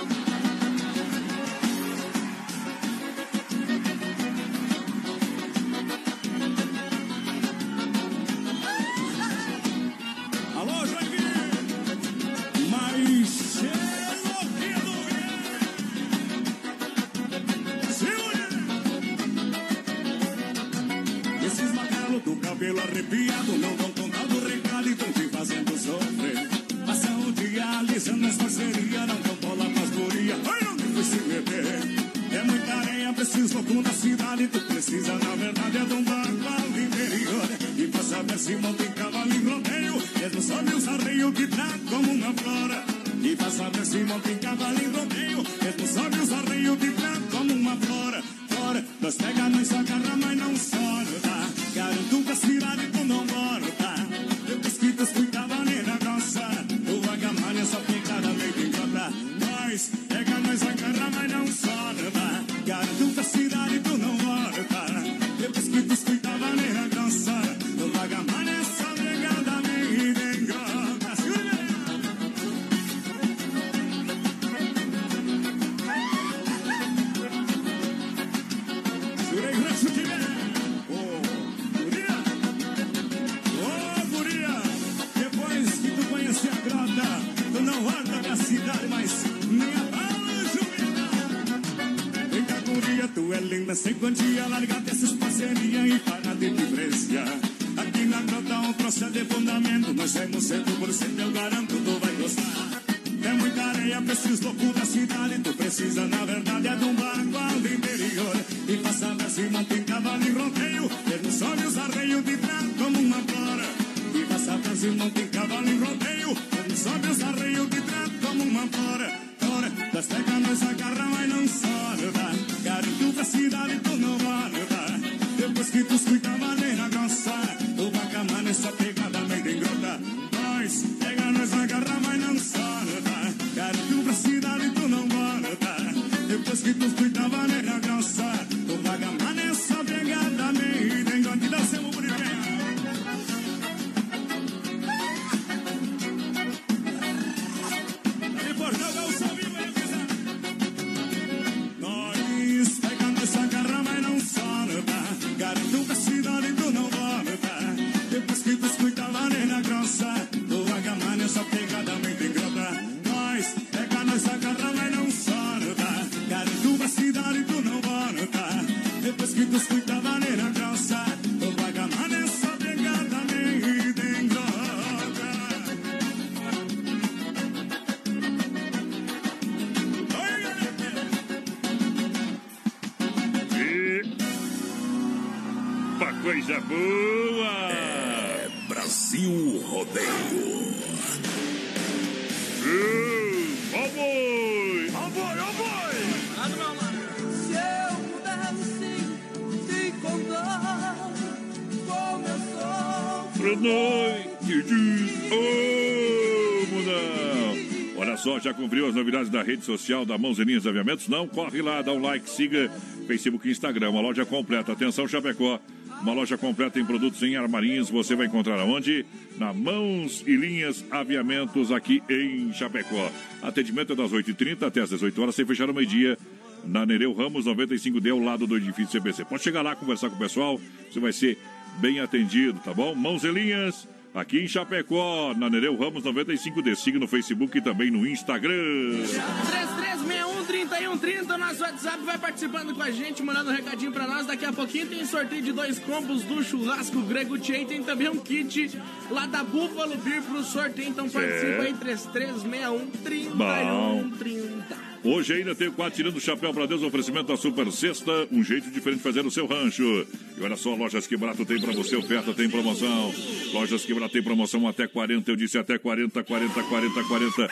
Fora, nós rede social da Mãozinhas Aviamentos? Não, corre lá, dá um like, siga Facebook e Instagram, uma loja completa. Atenção, Chapecó. Uma loja completa em produtos em armarinhos. Você vai encontrar aonde? Na Mãos e Linhas Aviamentos, aqui em Chapecó. Atendimento é das 8h30 até as 18 horas, sem fechar o meio-dia. Na Nereu Ramos 95D, ao lado do edifício CBC. Pode chegar lá, conversar com o pessoal. Você vai ser bem atendido, tá bom? Mãos e Linhas. Aqui em Chapecó, na Nereu Ramos 95D. Siga no Facebook e também no Instagram. 3361-3130, nosso WhatsApp vai participando com a gente, mandando um recadinho pra nós. Daqui a pouquinho tem sorteio de dois combos do churrasco Grego Tchê. Tem também um kit lá da Buffalo Beer pro sorteio. Então participa aí, 3361-3130. Hoje ainda tem o quadro tirando o chapéu para Deus, oferecimento da Super Sexta, um jeito diferente de fazer o seu rancho. E olha só, Lojas Que Barato tem para você, oferta tem promoção. Lojas Que Barato tem promoção até 40, eu disse até 40, 40, 40, 40,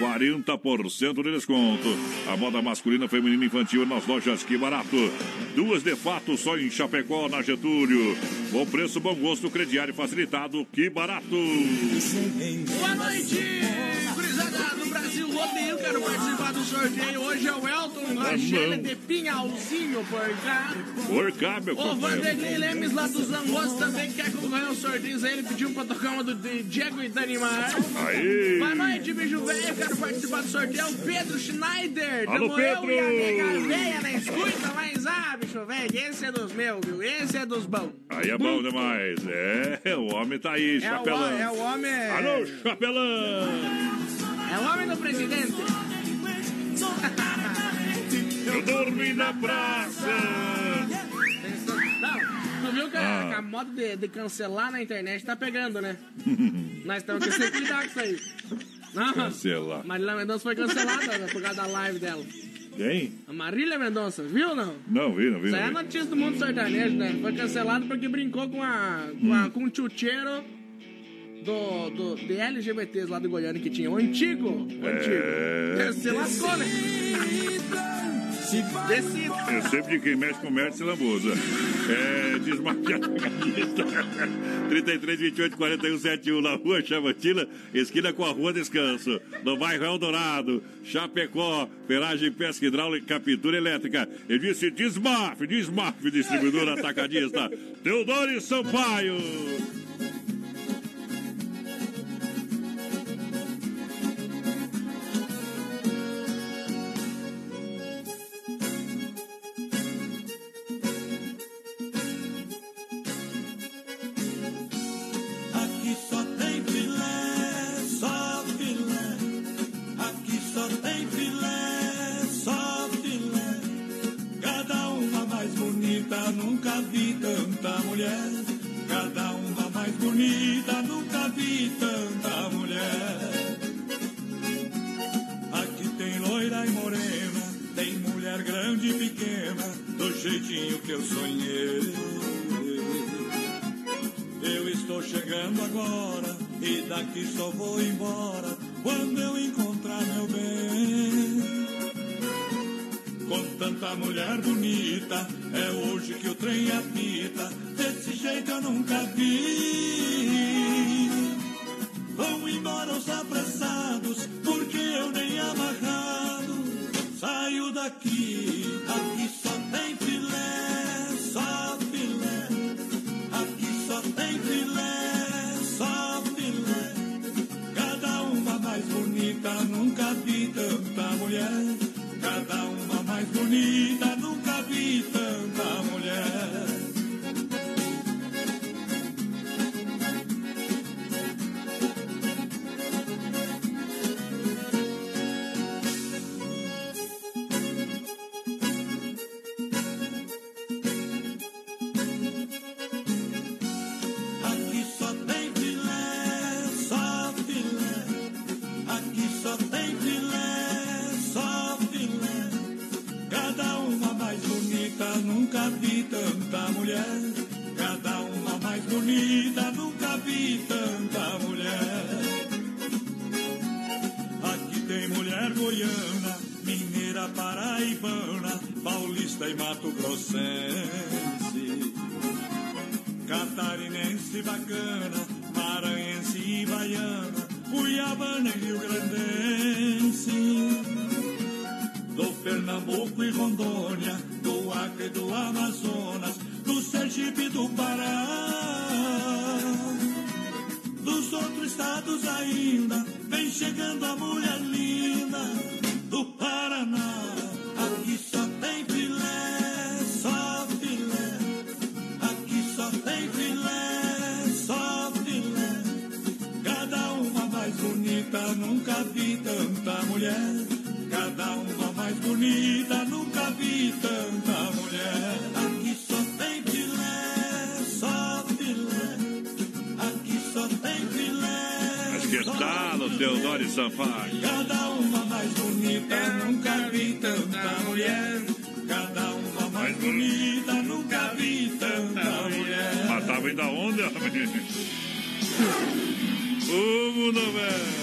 40% de desconto. A moda masculina, feminina e infantil nas Lojas Que Barato. Duas de fato só em Chapecó, na Getúlio. Bom preço, bom gosto, crediário facilitado, que barato. Boa noite, Rodeio. Quero participar do sorteio. Hoje é o Elton Rangel de Pinhalzinho por cá. Por cá, meu O companheiro. Vanderlei Lemes lá dos Angos também quer concorrer ao sorteio. Ele pediu pra tocar uma do Diego e Danimar. Aí. Boa noite, bicho velho. Quero participar do sorteio. É o Pedro Schneider. Alô, eu Pedro. e a véia na escuta. Mas, ah, bicho velho, esse é dos meus, viu? Esse é dos bons. Aí é bom demais. É, o homem tá aí, É o, chapelão. é o homem. Alô, chapelão. É o homem do presidente. Eu dormi na praça. Não, tu viu que a, Ah. que a moda de, de cancelar na internet tá pegando, né? (laughs) Nós temos que sempre cuidar com isso aí. Não, Cancelar. Marília Mendonça foi cancelada né, por causa da live dela. Quem? A Marília Mendonça, viu ou não? Não, vi, não vi. Isso Não aí é vi. notícia do mundo sertanejo, né? Foi cancelado porque brincou com a. com, a, com o tchutcheiro do, do, de LGBTs lá do Goiânia que tinha. O antigo. O antigo. É. Se lascou, né? Decida. Eu sempre de quem mexe com merda se lambuza. É, gaveta. 33, 28, 41, 71 na rua Chavantina, esquina com a rua Descanso. No bairro Eldorado, Chapecó, Feragem, Pesca Hidráulica, Captura Elétrica. Eu disse Desmaf, Desmaf, distribuidor atacadista. Teodoro Sampaio. Mulher bonita, é o mato grossense. Catarinense bacana, maranhense e baiana, cuiabana e rio-grandense. Do Pernambuco e Rondônia, do Acre e do Amazonas, do Sergipe e do Pará. Dos outros estados ainda, vem chegando a mulher e Sampaio? Cada uma mais bonita, nunca vi tanta mulher. Cada uma mais bonita, nunca vi tanta mulher. Matava ainda onda, homem. (laughs) O mundo velho.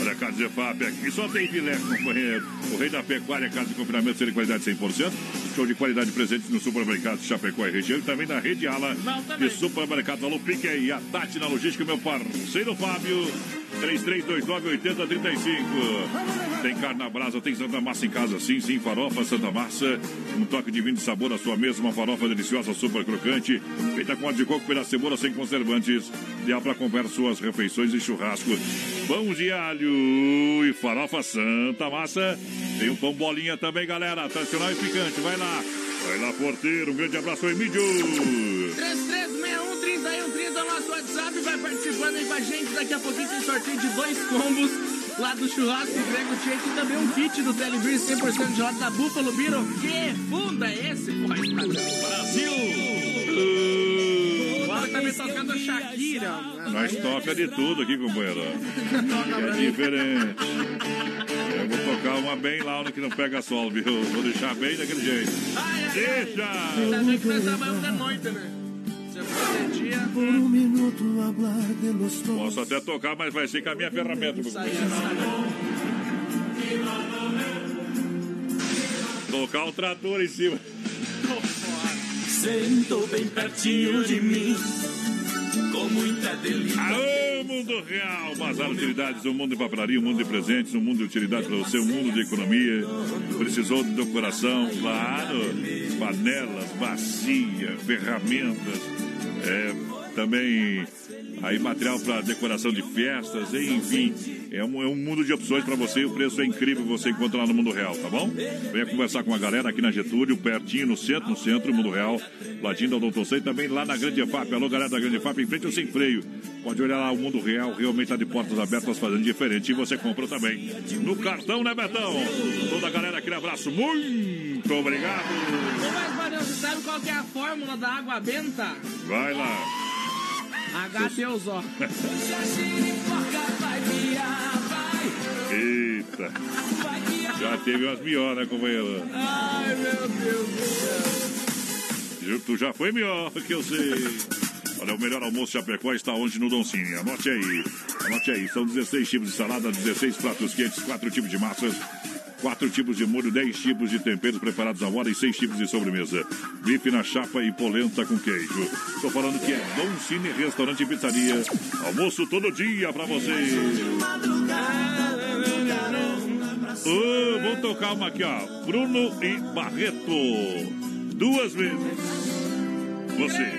Olha, Casa de FAP aqui só tem filé, companheiro. O rei da pecuária, casa de confinamento, ser de qualidade 100%. Show de qualidade presente no supermercado Chapecó e região e também na rede Ala de supermercado. Alô, pique aí. A Tati na logística, meu parceiro Fábio. 3329-8035. Tem carne na brasa, tem Santa Massa em casa, sim, sim. Farofa Santa Massa. Um toque de vinho de sabor na sua mesa. Uma farofa deliciosa, super crocante. Feita com óleo de coco pela cebola sem conservantes. Ideal para acompanhar suas refeições e churrasco. Pão de alho e farofa Santa Massa. Tem um pão bolinha também, galera. Tradicional e picante. Vai lá. Vai lá, porteiro. Um grande abraço aí, Mídio. 3361 é nosso WhatsApp, vai participando aí com a gente. Daqui a pouquinho tem sorteio de dois combos lá do churrasco Grego Tchê e também um kit do Telebir 100% de lado da Buffalo Beetle. Que funda é esse, voz Brasil! Agora tá me tocando Shakira. Nós toca de tudo aqui, companheiro. É diferente. Eu vou tocar uma bem lá onde que não pega sol, viu? Vou deixar bem daquele jeito. Deixa! Ainda bem que nós trabalhamos de noite, né? Dia. Um dos. Posso até tocar, mas vai ser com a minha ferramenta. Tocar o trator em cima. Sentou bem pertinho de mim, com muita delícia. Alô, mundo real! Bazar Utilidades, um mundo de papelaria, um mundo de presentes, um mundo de utilidade para você, um mundo de economia. Precisou de decoração, claro. Panelas, bacia, ferramentas, é, também aí material para decoração de festas, enfim. É um, é um mundo de opções para você. O preço é incrível você encontra lá no Mundo Real, tá bom? Venha conversar com a galera aqui na Getúlio, pertinho, no centro, no centro, Mundo Real, ladinho da Doutor Sei, também lá na Grande FAP. Alô, galera da Grande FAP, em frente ao Sem Freio. Pode olhar lá, o Mundo Real realmente está de portas abertas, fazendo diferente. E você compra também no cartão, né, Betão? Toda a galera, aquele abraço, muito obrigado. Ô, mas, Marião, você sabe qual que é a fórmula da água benta? Vai lá. HPOZO. Eita. Já teve umas melhores, né, companheiro? Ai, meu Deus do céu. Tu já foi melhor que eu sei. Olha, o melhor almoço Chapecó está onde no Doncinho. Anote aí. Anote aí. São 16 tipos de salada, 16 pratos quentes, 4 tipos de massas, 4 tipos de molho, 10 tipos de temperos preparados à hora e 6 tipos de sobremesa. Bife na chapa e polenta com queijo. Estou falando que é Doncini Restaurante e Pizzaria. Almoço todo dia pra você. Ô, vou tocar uma aqui, ó. Bruno e Barreto. Duas vezes. Você.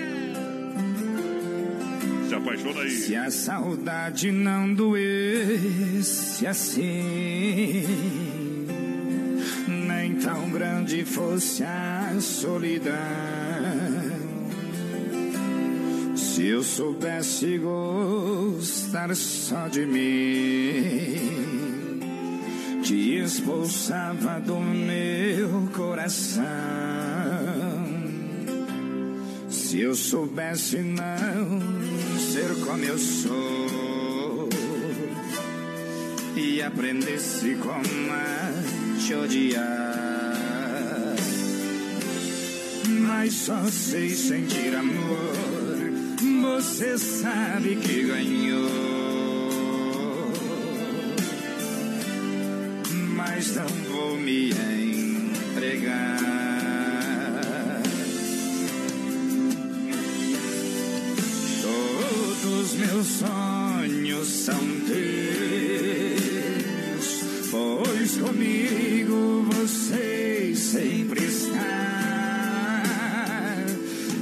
Se apaixona aí. Se a saudade não doesse assim, nem tão grande fosse a solidão. Se eu soubesse gostar só de mim, te expulsava do meu coração. Se eu soubesse não ser como eu sou e aprendesse como a te odiar, mas só sei sentir amor você sabe que ganhou. Mas não vou me entregar. Todos meus sonhos são teus, pois comigo você sempre está.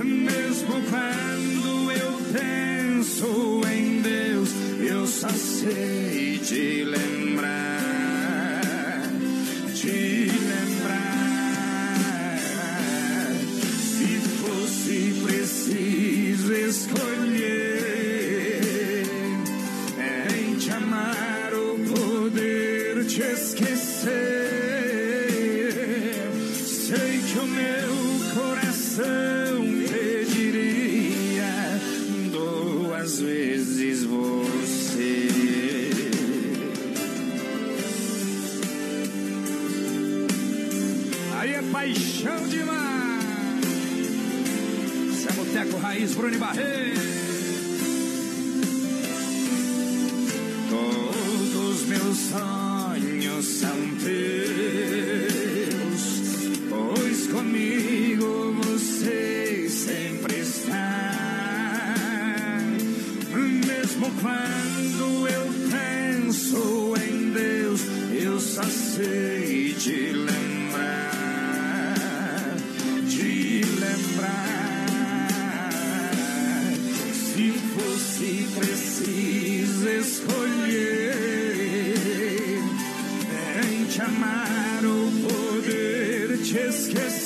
Mesmo quando eu penso em Deus, eu só sei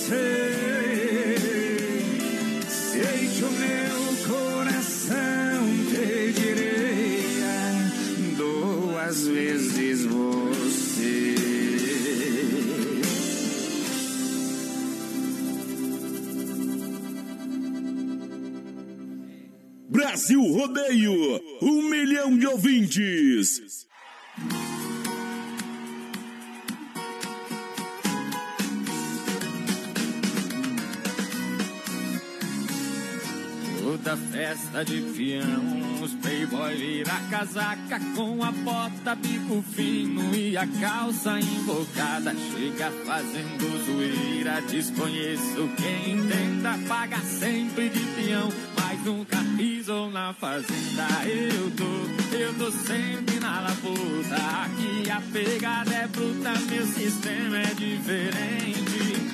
esquecer, sei que o meu coração pediria duas vezes você. Brasil Rodeio, um milhão de ouvintes. Festa de peão, os playboy vira casaca com a bota, bico fino e a calça invocada. Chega fazendo zoeira, desconheço quem tenta, paga sempre de peão, mas nunca pisou na fazenda. Eu tô, eu tô sempre na labuta, aqui a pegada é bruta, meu sistema é diferente.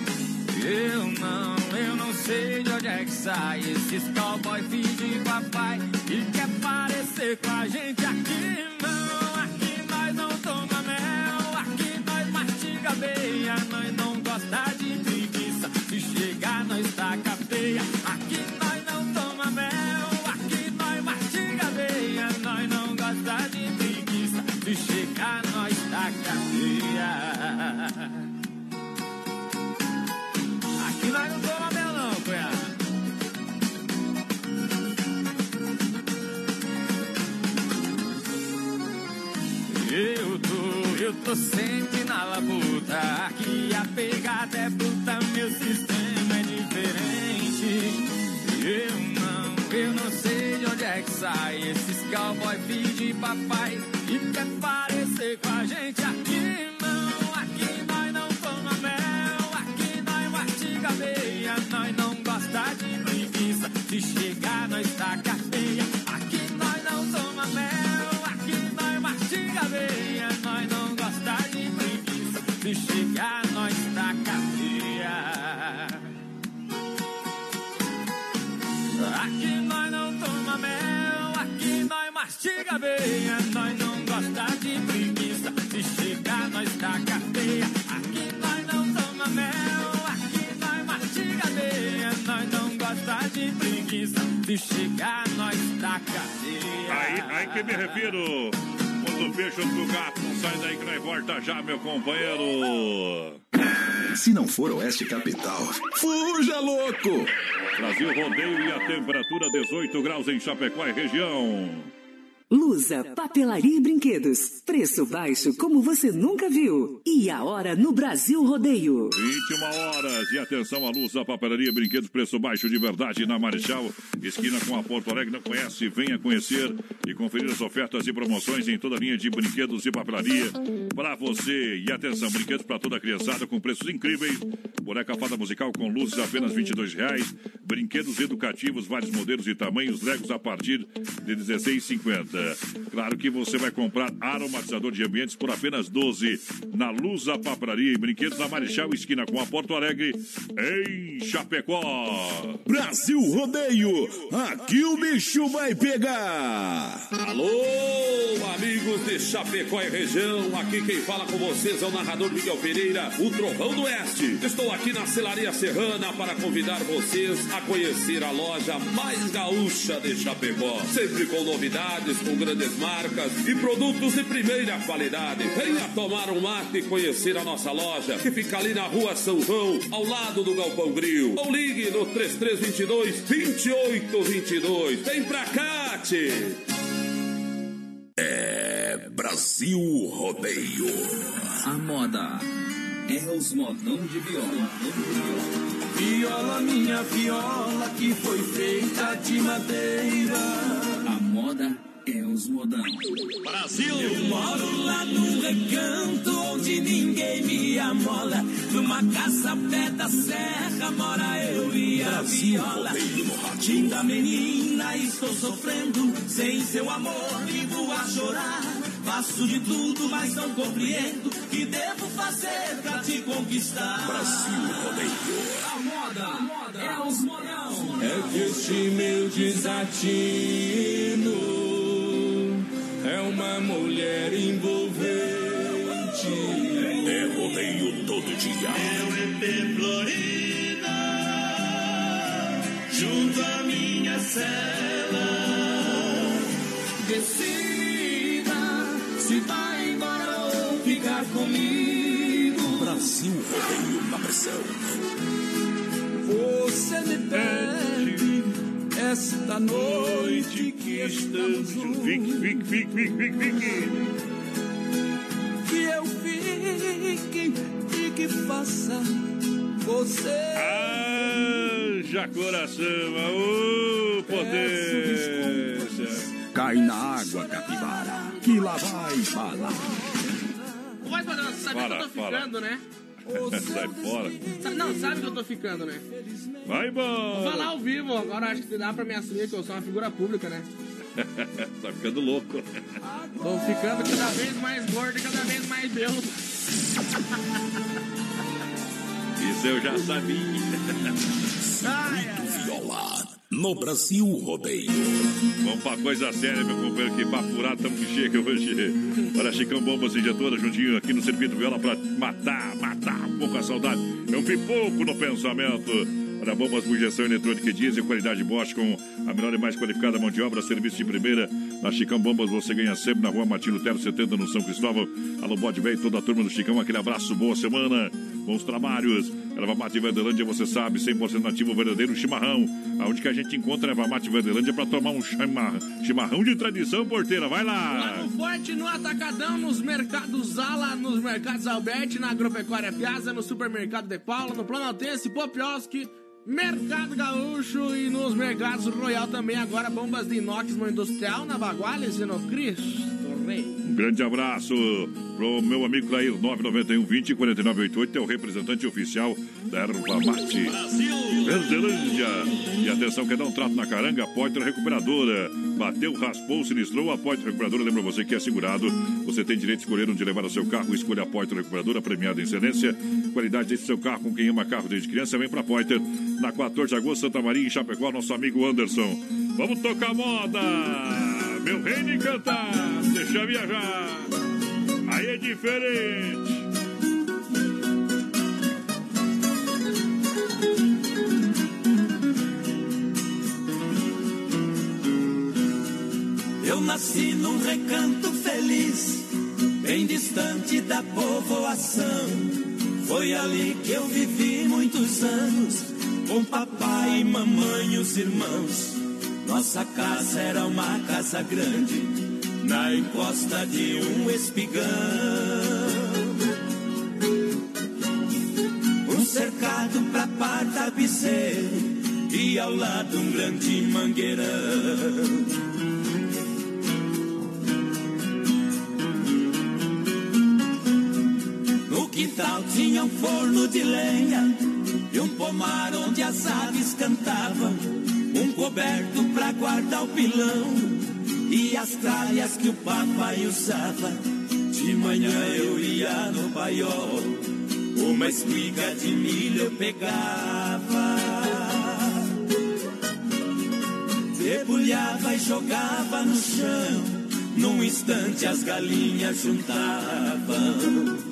Eu não, eu não sei de onde é que sai esses cowboy filho de papai que quer parecer com a gente aqui. Não, aqui nós não toma mel, aqui nós mastiga beia, nós não gosta de preguiça, se chegar nós taca feia, eu sempre na labuta. Aqui a pegada é bruta, meu sistema é diferente. Eu não, eu não sei de onde é que sai esses cowboy filho de papai que quer parecer com a gente aqui não. Aqui nós não toma mel, aqui nós mastiga beia, nós não gosta de preguiça. Se chegar nós taca mastiga beia, nós não gosta de preguiça. Se chegar nós taca feia, aqui nós não toma mel, aqui nós mastiga beia, nós não gosta de preguiça. Se chegar nós taca feia. Aí, aí que me refiro. Quando fecha do gato, não sai daí que nós volta já, meu companheiro. Se não for Oeste Capital, fuja louco! Brasil Rodeio e a temperatura 18 graus em Chapecó e região. Lusa, papelaria e brinquedos. Preço baixo como você nunca viu. E a hora no Brasil Rodeio. 21 horas. E atenção, a Lusa, papelaria e brinquedos. Preço baixo de verdade na Marechal. Esquina com a Porto Alegre. Não conhece? Venha conhecer e conferir as ofertas e promoções em toda a linha de brinquedos e papelaria para você. E atenção, brinquedos para toda a criançada com preços incríveis. Boneca fada musical com luzes apenas R$ 22,00. Brinquedos educativos, vários modelos e tamanhos. Legos a partir de R$ 16,50. Claro que você vai comprar aromatizador de ambientes por apenas 12 na Lusa Papraria e Brinquedos na Marechal Esquina com a Porto Alegre em Chapecó. Brasil Rodeio, aqui o bicho vai pegar. Alô, amigos de Chapecó e região, aqui quem fala com vocês é o narrador Miguel Pereira, o Trovão do Oeste. Estou aqui na Celaria Serrana para convidar vocês a conhecer a loja mais gaúcha de Chapecó, sempre com novidades, com com grandes marcas e produtos de primeira qualidade. Venha tomar um mate e conhecer a nossa loja, que fica ali na rua São João, ao lado do Galpão Grill. Ou ligue no 3322 2822. Vem pra cá, tchê. É Brasil Rodeio. A moda é os modão de viola. Viola, minha viola, que foi feita de madeira. A moda é os modão. Brasil! Eu moro lá num recanto onde ninguém me amola. Numa casa pé da serra mora eu e a Brasil, viola. Linda menina, estou sofrendo. Sem seu amor, vivo a chorar. Faço de tudo, mas não compreendo. Que devo fazer pra te conquistar? Brasil Rodeio. A moda, a moda é os modão. É que este meu desatino é uma mulher envolvente. É rodeio todo dia. Meu EP Florida, junto à minha cela. Decida se vai embora ou ficar comigo. Brasil Rodeio na pressão. Você me pede esta noite que estamos juntos. Fique, fique, fique, fique, fique, fique. Que eu fique e que faça você. Haja coração, aô potência. Cai na água, capivara, que lá vai. Vai, padrão, você sabe que Fala, eu tô fala. ficando, né? Sai fora. Não, sabe que eu tô ficando, né? Vai Vou falar embora. ao vivo, agora acho que dá pra me assumir que eu sou uma figura pública, né? (laughs) tá ficando louco. Tô ficando cada vez mais gordo e cada vez mais belo. (laughs) Isso eu já sabia. Circuito Viola. No Brasil Rodeio. Vamos pra coisa séria, meu companheiro, que papo furado, tamo que chega hoje. Olha, Chicão Bombas Injetora, juntinho aqui no Circuito Viola pra matar, matar um pouco a saudade. É um pipoco no pensamento. Olha, bombas injeção eletrônica diesel, qualidade Bosch com a melhor e mais qualificada mão de obra, serviço de primeira. Na Chicão Bombas você ganha sempre na rua Martino Tero 70 no São Cristóvão. Alô, Bode toda a turma do Chicão, aquele abraço, boa semana, bons trabalhos. Erva Mate Verdelândia, você sabe, 100% nativo verdadeiro chimarrão. Aonde que a gente encontra erva mate Verdelândia pra tomar um chima- chimarrão de tradição, porteira, vai Lá lá. no Forte, no Atacadão, nos mercados Ala, nos mercados Alberti, na Agropecuária Piazza, no Supermercado de Paula, no Planaltense, Popioski, Mercado Gaúcho e nos mercados Royal também. Agora bombas de inox no Industrial, na Baguales e no Cristo. Um grande abraço pro meu amigo Clair, 991 20 4988, é o representante oficial da Erva Mate. Verdelândia. E atenção, quer dar um trato na caranga? Poitra Recuperadora. Bateu, raspou, sinistrou, a Poitra Recuperadora. Lembra você que é segurado. Você tem direito de escolher onde levar o seu carro. Escolha a Poitra Recuperadora, premiada em excelência. Qualidade desse seu carro com quem ama carro desde criança. Vem pra Poitra. Na 14 de agosto, Santa Maria, em Chapecó, nosso amigo Anderson. Vamos tocar moda! Meu reino de cantar, deixa viajar. Aí é diferente. Eu nasci num recanto feliz, bem distante da povoação. Foi ali que eu vivi muitos anos, com papai e mamãe e os irmãos. Nossa casa era uma casa grande, na encosta de um espigão. Um cercado pra par tapeceiro e ao lado um grande mangueirão. Quintal tinha um forno de lenha e um pomar onde as aves cantavam, um coberto pra guardar o pilão e as tralhas que o papai usava. De manhã eu ia no paiol, uma espiga de milho eu pegava. Debulhava e jogava no chão, num instante as galinhas juntavam.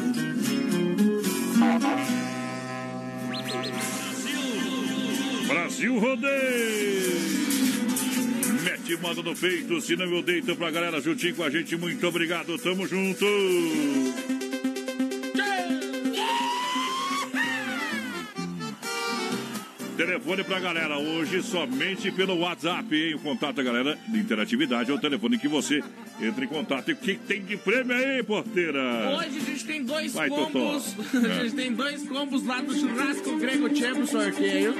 Brasil Rodeio! Mete moda no peito, se não eu deito pra galera juntinho com a gente. Muito obrigado, tamo junto! Telefone pra galera hoje somente pelo WhatsApp, hein? O contato da galera de interatividade é o telefone que você entra em contato. E o que tem de prêmio aí, porteira? Hoje a gente tem dois Vai, combos. Totó. A gente tem dois combos lá do churrasco grego pro sorteio.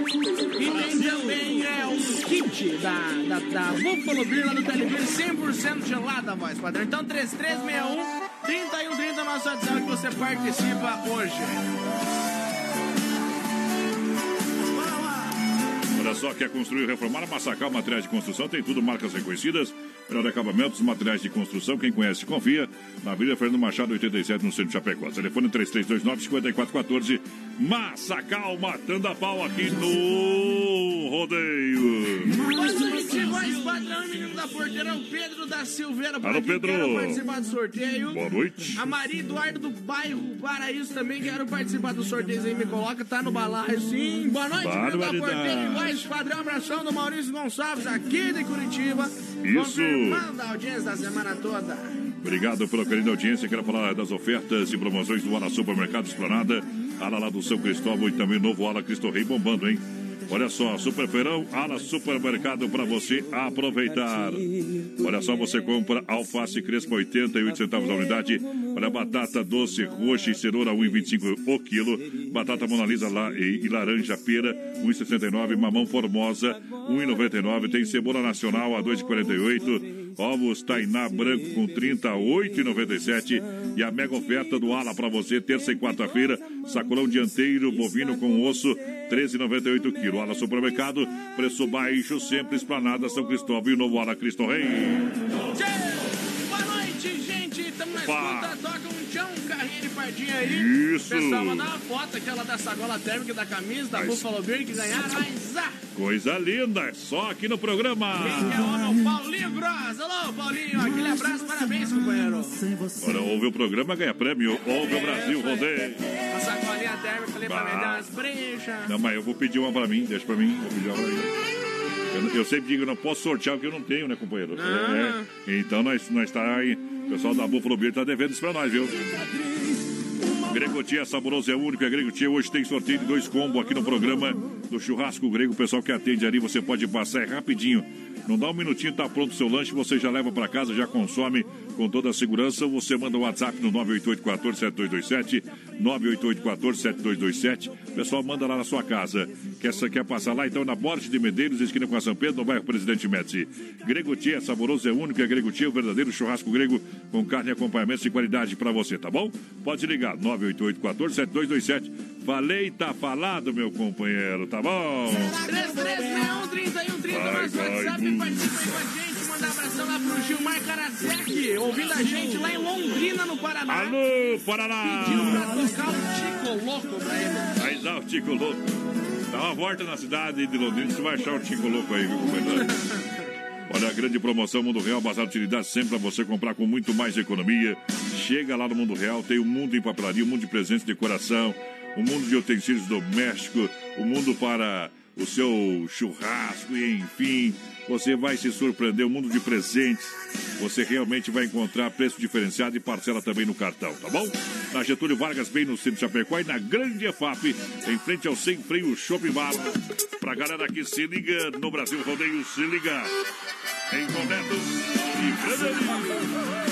E tem também é, o kit da, da, da Buffalo Beer lá do Telebeer 100% gelada, voz padrão. Então 3361 3130 nosso WhatsApp que você participa hoje. Olha só, quer construir, reformar, massacar materiais de construção, tem tudo, marcas reconhecidas, melhor acabamentos, materiais de construção, quem conhece, confia. Na Avenida Fernando Machado, 87, no centro de Chapecó. Telefone 3329-5414. Massacal, matando a pau aqui no Rodeio. Menino da porteira, o Pedro da Silveira. Alô, Pedro. Quero participar do sorteio. Boa noite. A Maria Eduardo do bairro Paraíso também quero participar do sorteio aí, me coloca, tá no balaio sim. Boa noite, menino da porteira, e voz padrão, abração do Maurício Gonçalves aqui de Curitiba. Isso. Confirmando a audiência da semana toda. Obrigado pela querida audiência. Quero falar das ofertas e promoções do Ala Supermercado Esplanada, Ala lá do São Cristóvão e também novo Ala Cristo Rei bombando, hein? Olha só, Super Feirão, Ala Supermercado para você aproveitar. Olha só, você compra alface crespa 88 centavos a unidade. Olha, batata doce roxa e cenoura 1,25 o quilo. Batata monalisa lá e, e laranja pera 1,69. Mamão formosa 1,99. Tem cebola nacional a 2,48. Ovos Tainá branco com 38,97. E a mega oferta do Ala para você, terça e quarta-feira. Sacolão dianteiro, bovino com osso, 13,98 kg. Ala Supermercado, preço baixo, sempre esplanada São Cristóvão e o novo Ala Cristo Rei. Boa noite, gente. Estamos na pardinha aí. Isso. Pessoal, mandar uma foto, aquela da sagola térmica da camisa, da Mas- Buffalo Beer que ganharam. Mas, ah, Coisa linda, é só aqui no programa. quem é o homem? O Paulinho Gross. Alô, Paulinho. Aquele abraço, parabéns, companheiro. Olha, ouve o programa, ganha prêmio. Ouve o Brasil Rodeio. A sacolinha térmica ali pra vender umas brechas. Não, mas eu vou pedir uma pra mim, deixa pra mim. Vou pedir uma pra mim. Eu, eu sempre digo, eu não posso sortear porque eu não tenho, né, companheiro? Ah. É, então nós, nós tá aí. O pessoal da Buffalo Beer tá devendo isso pra nós, viu? Grego Tia Saboroso é único, é Grego Tia. Hoje tem sorteio de dois combos aqui no programa do Churrasco Grego. O pessoal que atende ali, você pode passar é rapidinho. Não dá um minutinho, tá pronto o seu lanche, você já leva pra casa, já consome com toda a segurança. Você manda o WhatsApp no 988-14-7227, 988-14-7227. O pessoal manda lá na sua casa. Quer, quer passar lá? Então, na Borte de Medeiros, esquina com a São Pedro, no bairro Presidente Médici. Grego Tia, saboroso é único, é Grego Tia, o verdadeiro churrasco grego com carne e acompanhamento de qualidade pra você, tá bom? Pode ligar, 988-14-7227. Falei, tá falado, meu companheiro, tá bom? 3361 3130 Vai, nosso vai, WhatsApp, hum. participa aí com a gente, manda um abração lá pro Gilmar Karadzek, ouvindo a gente lá em Londrina, no Paraná. Alô, Paraná! Pediu pra tocar o Tico Louco pra ele. Vai dar o Tico Louco. Dá uma volta na cidade de Londrina, você vai achar o Tico Louco aí, viu, companheiro? (laughs) Olha a grande promoção Mundo Real, Bazar de Utilidade, sempre para você comprar com muito mais economia. Chega lá no Mundo Real, tem o mundo em papelaria, o mundo de presentes, decoração, o mundo de utensílios domésticos, o mundo para o seu churrasco e enfim, você vai se surpreender, o mundo de presentes. Você realmente vai encontrar preço diferenciado e parcela também no cartão, tá bom? Na Getúlio Vargas, bem no centro de Chapecó e na Grande EFAP, em frente ao Sem Freio Shopping Bar. Pra galera que se liga no Brasil Rodeio, se liga. Em Condeto e Granadinho.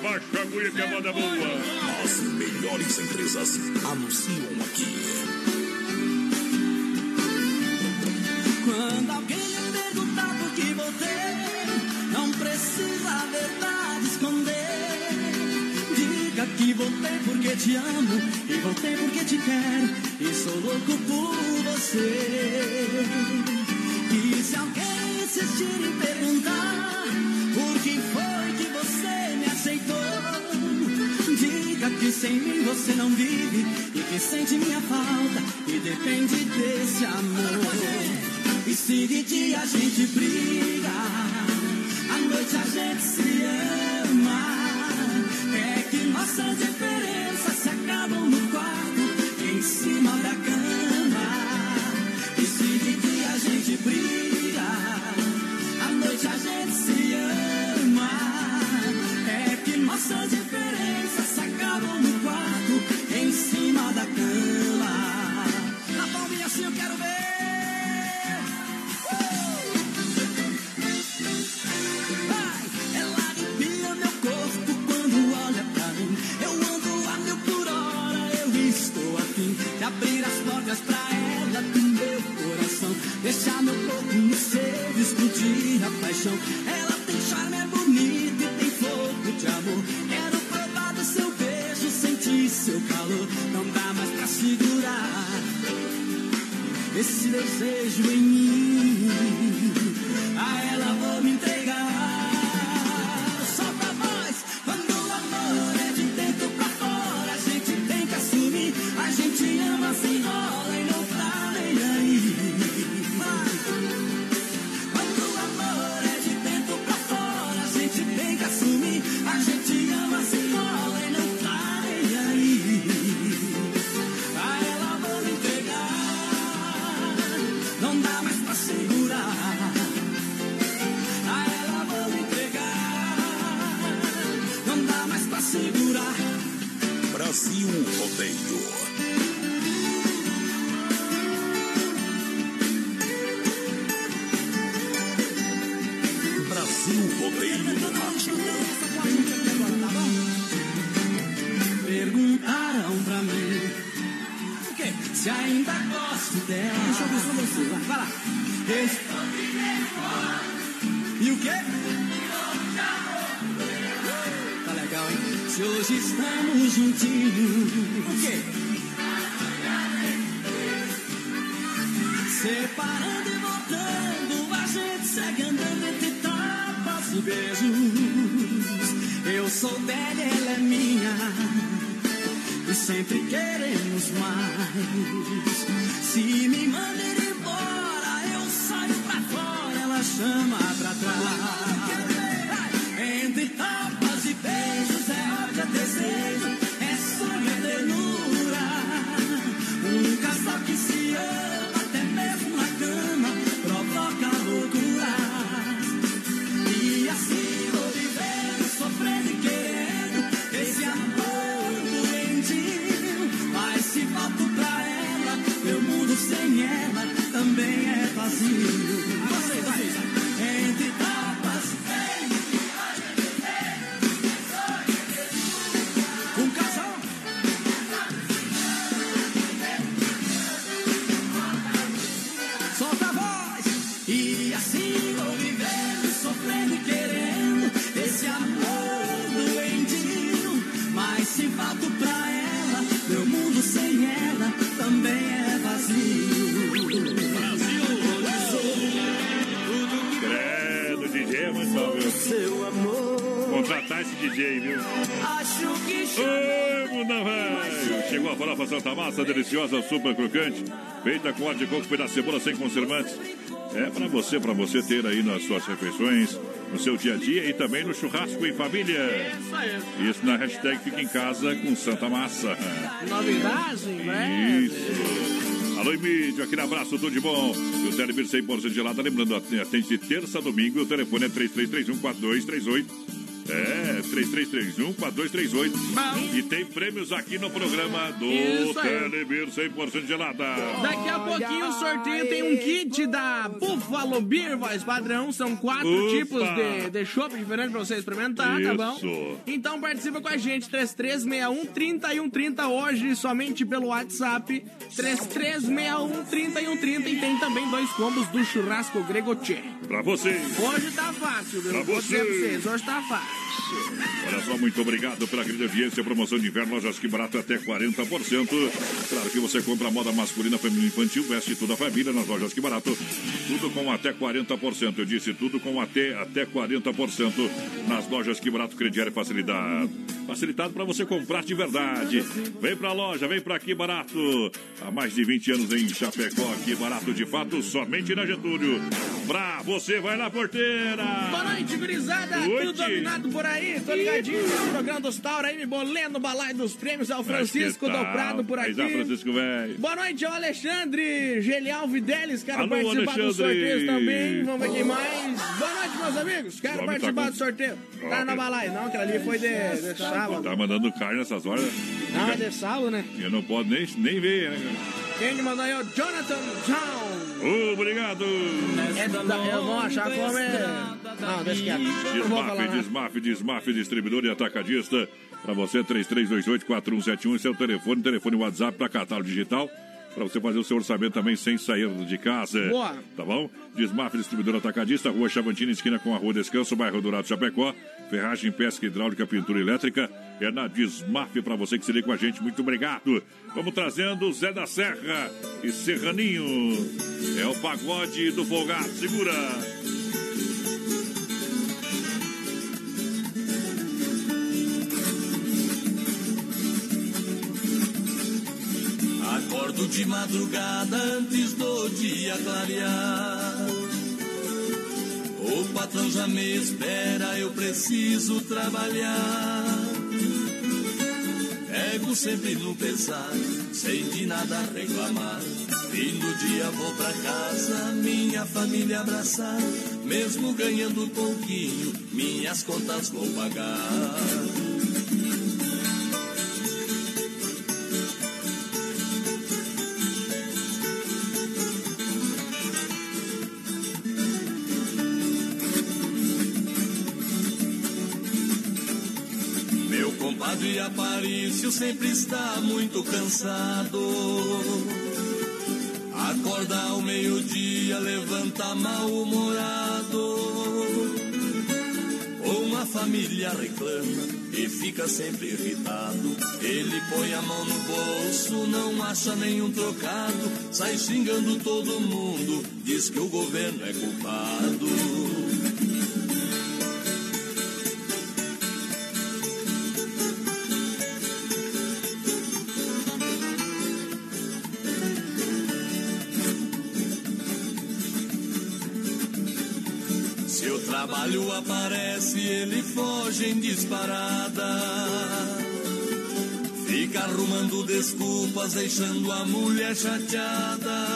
Abaixa a agulha que a moda é boa. As melhores empresas anunciam aqui. Quando alguém me perguntar por que voltei, não precisa a verdade esconder. Diga que voltei porque te amo e voltei porque te quero e sou louco por você. E se alguém insistir em perguntar por que foi que você me aceitou, diga que sem mim você não vive e que sente minha falta e depende desse amor. E se de dia a gente briga, à noite a gente se ama. É que nossas diferenças se acabam no quarto, em cima da cama. E se de dia a gente briga, nossas diferenças se acabam no quarto, em cima da cama. A palminha assim eu quero ver. Abrir as portas pra ela do meu coração. Deixar meu corpo no seu, explodir a paixão. Ela esse desejo em mim. A ela vou me entregar. Solta a voz quando o amor é de dentro pra fora. A gente tem que assumir. A gente ama, se enrola e não Brasil Rodeio. Brasil Rodeio no rádio. Perguntaram pra mim o quê? se ainda gosto dela. Deixa eu ver só você, vai, lá. Estou vivendo fora, E o quê? Hoje estamos juntinhos. O quê? Separando e voltando, a gente segue andando entre tapas e beijos. Eu sou dela, ela é minha. E sempre queremos mais. Se me manda embora, eu saio pra fora, ela chama Massa, deliciosa, super crocante, feita com óleo de coco, pedaço de cebola sem conservantes. É pra você, pra você ter aí nas suas refeições, no seu dia a dia e também no churrasco em família. Isso aí. Isso na hashtag Fica em Casa com Santa Massa. Novidade, né? Isso. Alô, Emílio, aquele abraço, tudo de bom. E o Telebir 100% gelada, lembrando, atende de terça domingo, o telefone é 3331-4238. É, 3331-4238. E tem prêmios aqui no programa do Isso. Telebir 100% gelada. Daqui a pouquinho o sorteio tem um kit da Buffalo Beer Voz padrão. São quatro Opa! tipos de, de chopp diferentes pra você experimentar, tá bom? Isso. Então participa com a gente, 3361-3130 hoje, somente pelo WhatsApp. 3361-3130 e tem também dois combos do churrasco Grego Tchê. Pra você. Hoje tá fácil, viu? Pra vocês, hoje tá fácil. Olha só, muito obrigado pela grande audiência. Promoção de inverno, lojas que barato até 40%. Claro que você compra moda masculina, feminina infantil, veste toda a família nas lojas que barato. Tudo com até 40%. Eu disse tudo com até, até 40% nas lojas que barato, crediário facilidade. Facilitado para você comprar de verdade. Vem pra loja, vem pra aqui barato. Há mais de 20 anos em Chapecó, aqui barato de fato, somente na Getúlio. Pra você, vai na porteira. Boa noite, gurizada. Tudo dominado por aí. Tô ligadinho no programa dos Tauro aí, me bolendo o balai dos prêmios ao Francisco Mas que do tal? Prado por aqui. ah, Francisco, velho. Boa noite ao Alexandre Gelial Videlis. Quero Alô, participar do Alexandre. sorteio também. Vamos ver quem mais. Boa noite, meus amigos. Quero O homem tá participar com- do sorteio. Tá na balai, não, aquela ali foi de, de sábado. Tá mandando carne nessas horas. Não, é de sábado, né? Eu não posso nem, nem ver, né? Quem me mandou aí é o Jonathan Brown. Obrigado. É da, eu vou achar como é. Não, deixa quieto. Desmaf. Desmaf, Desmaf, distribuidor e atacadista. Pra você, 3328-4171. Esse é o telefone, telefone WhatsApp pra catálogo digital. Pra você fazer o seu orçamento também sem sair de casa. Boa. Tá bom? Desmaf, distribuidor atacadista, Rua Chavantina, esquina com a Rua Descanso, bairro Dourado Chapecó. Ferragem, pesca hidráulica, pintura elétrica. É na Desmaf pra você que se liga com a gente. Muito obrigado. Vamos trazendo Zé da Serra e Serraninho. É o pagode do folgado. Segura. Acordo de madrugada antes do dia clarear. O patrão já me espera, eu preciso trabalhar. Pego sempre no pesar, sem de nada reclamar. Fim do dia vou pra casa, minha família abraçar. Mesmo ganhando pouquinho, minhas contas vou pagar. Aparício sempre está muito cansado. Acorda ao meio-dia, levanta mal-humorado. a família reclama e fica sempre irritado. Ele põe a mão no bolso, não acha nenhum trocado, sai xingando todo mundo, diz que o governo é culpado. O trabalho aparece, ele foge em disparada. Fica arrumando desculpas, deixando a mulher chateada.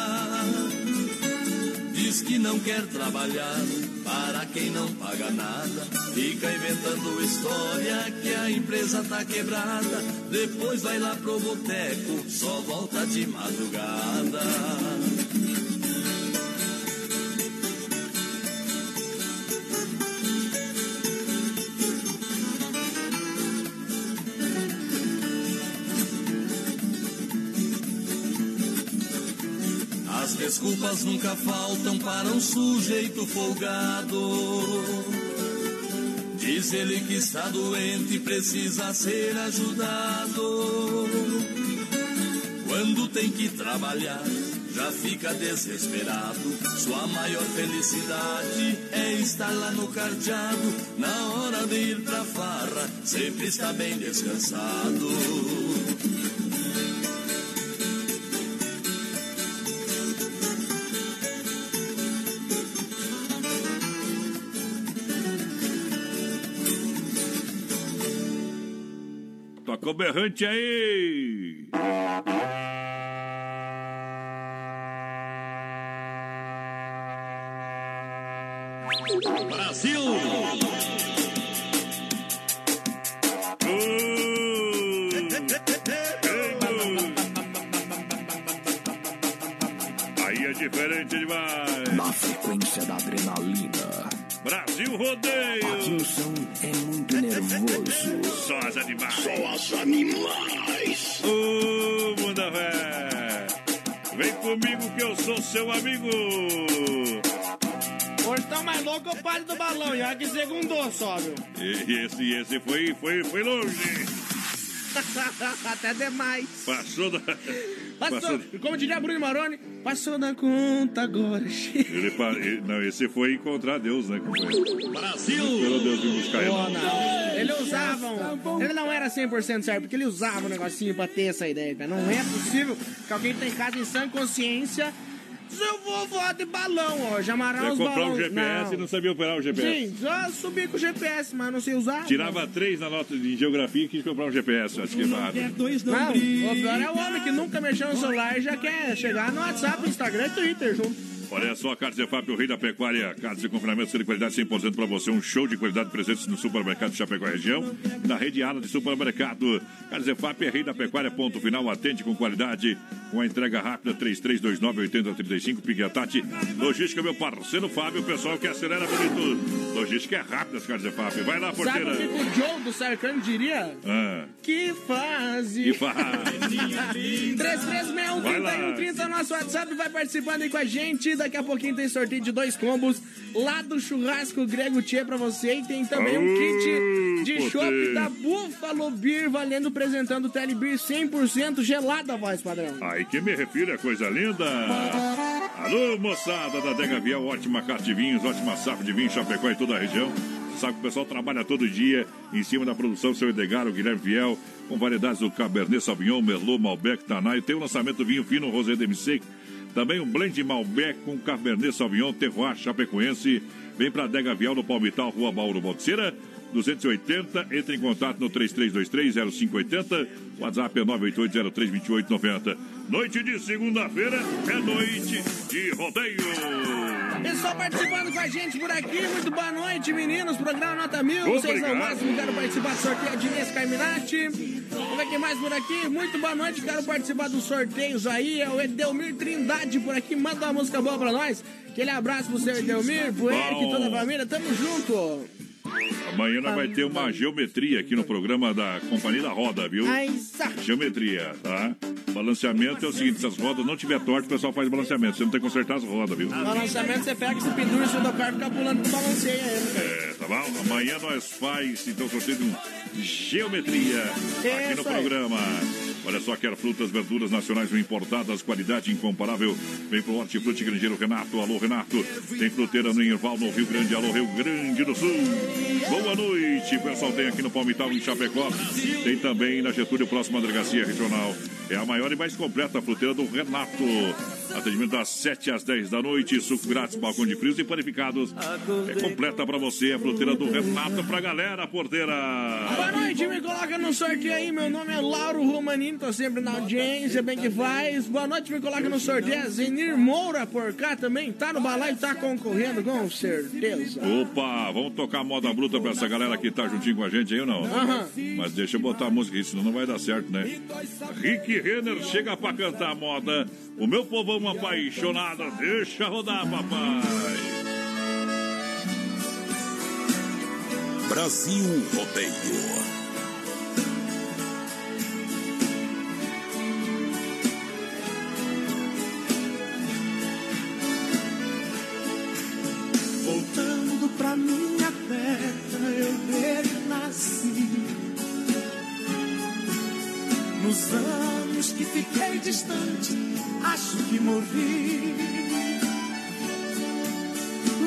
Diz que não quer trabalhar para quem não paga nada. Fica inventando história que a empresa tá quebrada. Depois vai lá pro boteco, só volta de madrugada. Desculpas nunca faltam para um sujeito folgado. Diz ele que está doente e precisa ser ajudado. Quando tem que trabalhar, já fica desesperado. Sua maior felicidade é estar lá no cardeado. Na hora de ir pra farra, sempre está bem descansado. Berrante aí! Brasil Rodeio. É muito nervoso. Só as animais. Só as animais. Ô, Munda Vé. Vem comigo que eu sou seu amigo. Portão mais louco o palho do balão. E olha que segundou só, viu? E esse, esse foi, foi, foi longe. (laughs) Até demais. Passou da. Passou, como diria Bruno Maroni, passou da conta agora. Ele, pa- ele- não, esse foi encontrar Deus, né? Brasil! Esperou Deus vir buscar ele. Não. Ele usava um, Ele não era 100% certo, porque ele usava um negocinho pra ter essa ideia. Não é possível que alguém tenha em casa em sã consciência. Se eu vou voar de balão, ó, já amarrar Ia os comprar um balões. GPS e não sabia operar o GPS. Sim, só subir com o GPS, mas não sei usar. Tirava três na nota de geografia e quis comprar um GPS. Acho que é barato. Não, o pior é o homem que nunca mexeu no celular e já quer chegar no WhatsApp, Instagram e Twitter junto. Olha só, Carlos Zefap, o rei da pecuária. Carlos de confinamento de qualidade 100% para você. Um show de qualidade presente no supermercado de Chapecó região. Na rede Ala de supermercado. Carlos Zefap é rei da pecuária, ponto final. Atende com qualidade. Com a entrega rápida, 3329-8035. Pigatati. Logística, meu parceiro Fábio. O pessoal que acelera bonito. Logística é rápida, Carlos Zefap. Vai lá, Sabe porteira. o que o Joe do Sarcano diria? Ah, Que fase! que faz. (laughs) 3361-3130, nosso WhatsApp, vai participando aí com a gente. Daqui a pouquinho tem sorteio de dois combos lá do Churrasco Grego Tchê pra você. E tem também um kit de potente. chopp da Buffalo Beer, valendo, apresentando Telebeer 100% gelada, voz padrão. Aí que me refiro é coisa linda. Alô, moçada da Dega Viel, ótima carta de vinhos, ótima safra de vinho, Chapecó e toda a região. Sabe que o pessoal trabalha todo dia em cima da produção, seu Edgar, o Guilherme Viel, com variedades do Cabernet Sauvignon, Merlot, Malbec, Tanai. Tem o lançamento do vinho fino Rosé Demi-Sec. Também um blend Malbec com Cabernet Sauvignon, Terroir Chapecoense. Vem pra Dega Viel no Palmital, Rua Bauru Balseira. 280, entre em contato no 3323-0580, WhatsApp é 988-032890. Noite de segunda-feira é noite de rodeio. Pessoal participando com a gente por aqui, muito boa noite, meninos. Programa Nota Mil, vocês são o Obrigado. máximo. Quero participar do sorteio de Inês Carminati. Vamos ver quem mais por aqui. Muito boa noite, quero participar dos sorteios aí. É o Edelmir Trindade por aqui. Manda uma música boa pra nós. Aquele abraço pro seu Edelmir, pro Eric e toda a família. Tamo junto. Amanhã nós vai ter uma geometria aqui no programa da Companhia da Roda, viu? Geometria, tá? Balanceamento é o seguinte, se as rodas não tiver torto, o pessoal faz balanceamento. Você não tem que consertar as rodas, viu? Balanceamento você pega, você pendura em cima do carro e fica pulando pro balanceia ele, cara. É, tá bom? Amanhã nós faz, então, sorteio de um geometria aqui no programa. Olha só, quer frutas, verduras nacionais ou importadas, qualidade incomparável. Vem pro Hortifruti Grangeiro Renato. Alô, Renato. Tem fruteira no Irval, no Rio Grande. Alô, Rio Grande do Sul. Boa noite. Pessoal, tem aqui no Palmital, em Chapecó. Tem também na Getúlio, próxima delegacia regional. É a maior e mais completa fruteira do Renato. Atendimento das 7 às 10 da noite. Suco grátis, balcão de frios e panificados. É completa pra você a fruteira do Renato. Pra galera, porteira. Boa noite, me coloca no sorteio aí. Meu nome é Lauro Romanini, tô sempre na audiência, bem que faz. Boa noite, me coloca no sorteio. Zenir Moura por cá também tá no balaio, tá concorrendo, com certeza. Opa, vamos tocar moda bruta pra essa galera que tá juntinho com a gente aí ou não? Aham. Mas deixa eu botar a música aí, senão não vai dar certo, né? Rick Renner chega pra cantar a moda. O meu povão apaixonado, deixa rodar, papai. Brasil Rodeio. Distante, acho que morri.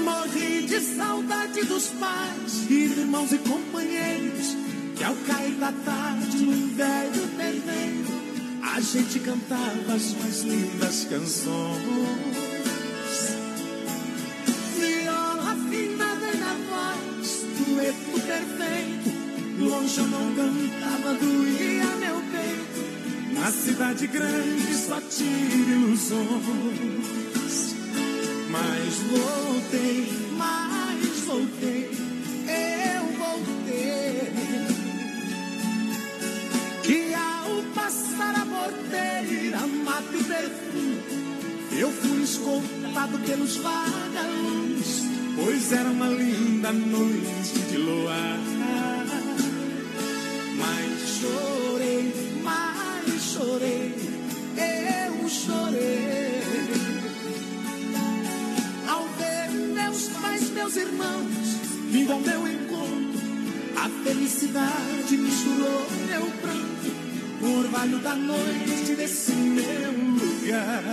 Morri de saudade dos pais, irmãos e companheiros. Que ao cair da tarde, num velho terreiro, a gente cantava as mais lindas canções. Viola afinada na voz, dueto perfeito. Longe eu não cantava, doía Na cidade grande só tive ilusões. Mas voltei, mas voltei, eu voltei. Que ao passar a porteira, mata e perfume. Eu fui escoltado pelos vagalumes, pois era uma linda noite de luar. Vindo ao meu encontro, a felicidade misturou meu pranto. O orvalho da noite desse meu lugar.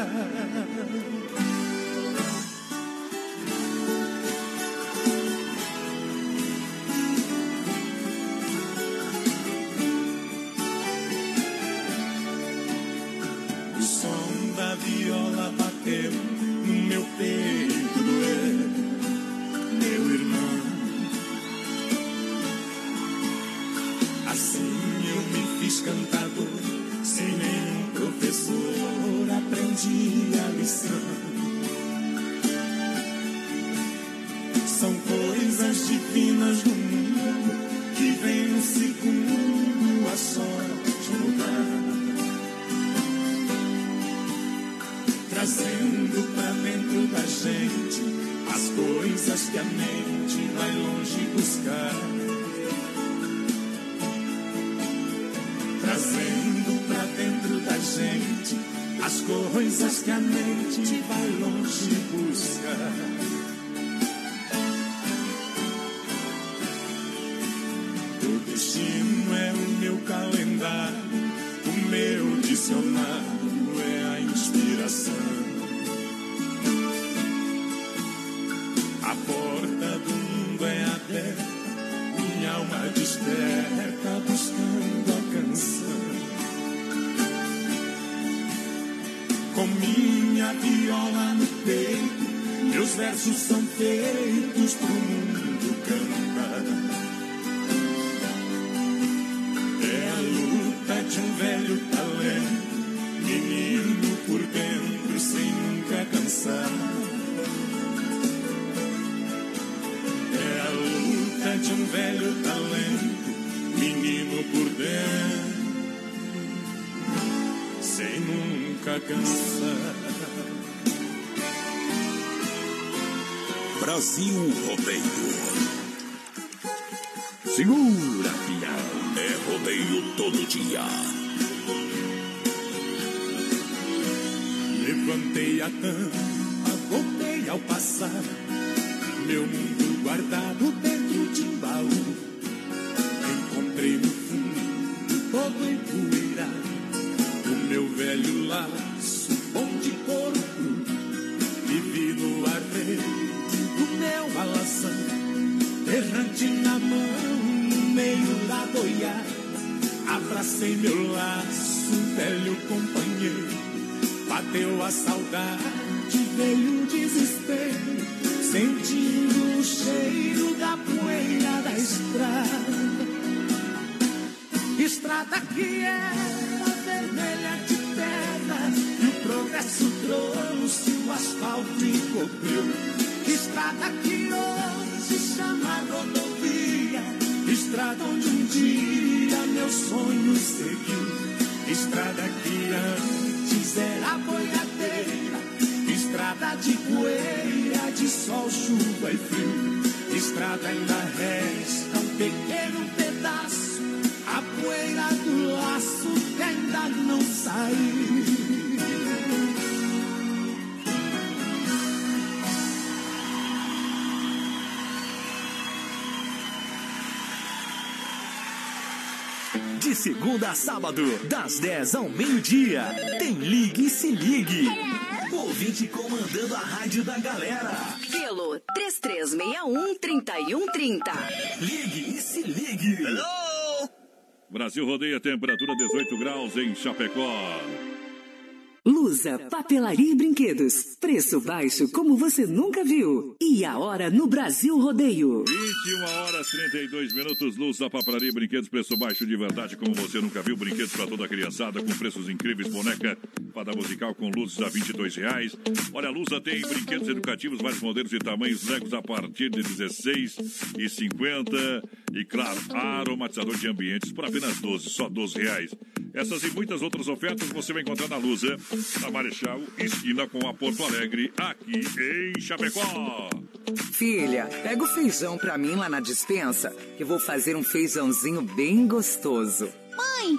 É a luta de um velho talento, menino por dentro, sem nunca cansar. Brasil Rodeio. Segura, pião. É rodeio todo dia. Levantei a tampa, voltei ao passar. Meu mundo guardado dentro a saudade, sábado, das 10 ao meio-dia, tem Ligue e Se Ligue. Ouvinte comandando a rádio da galera. Pelo 3361-3130. Ligue e Se Ligue. Brasil rodeia temperatura 18 graus em Chapecó. Lusa, papelaria e brinquedos. Preço baixo como você nunca viu. E a hora no Brasil Rodeio. 21 horas 32 minutos, Luz da Papelaria e Brinquedos, preço baixo de verdade, como você nunca viu. Brinquedos para toda a criançada, com preços incríveis. Boneca fada musical com luzes a 22 reais. Olha, a Lusa tem brinquedos educativos, vários modelos e tamanhos, Legos a partir de 16 e 50. E claro, aromatizador de ambientes por apenas 12, só 12 reais. Essas e muitas outras ofertas você vai encontrar na Lusa, na Marechal, esquina com a Porto Alegre, aqui em Chapecó. Filha, pega o feijão pra mim lá na dispensa, que vou fazer um feijãozinho bem gostoso. Mãe,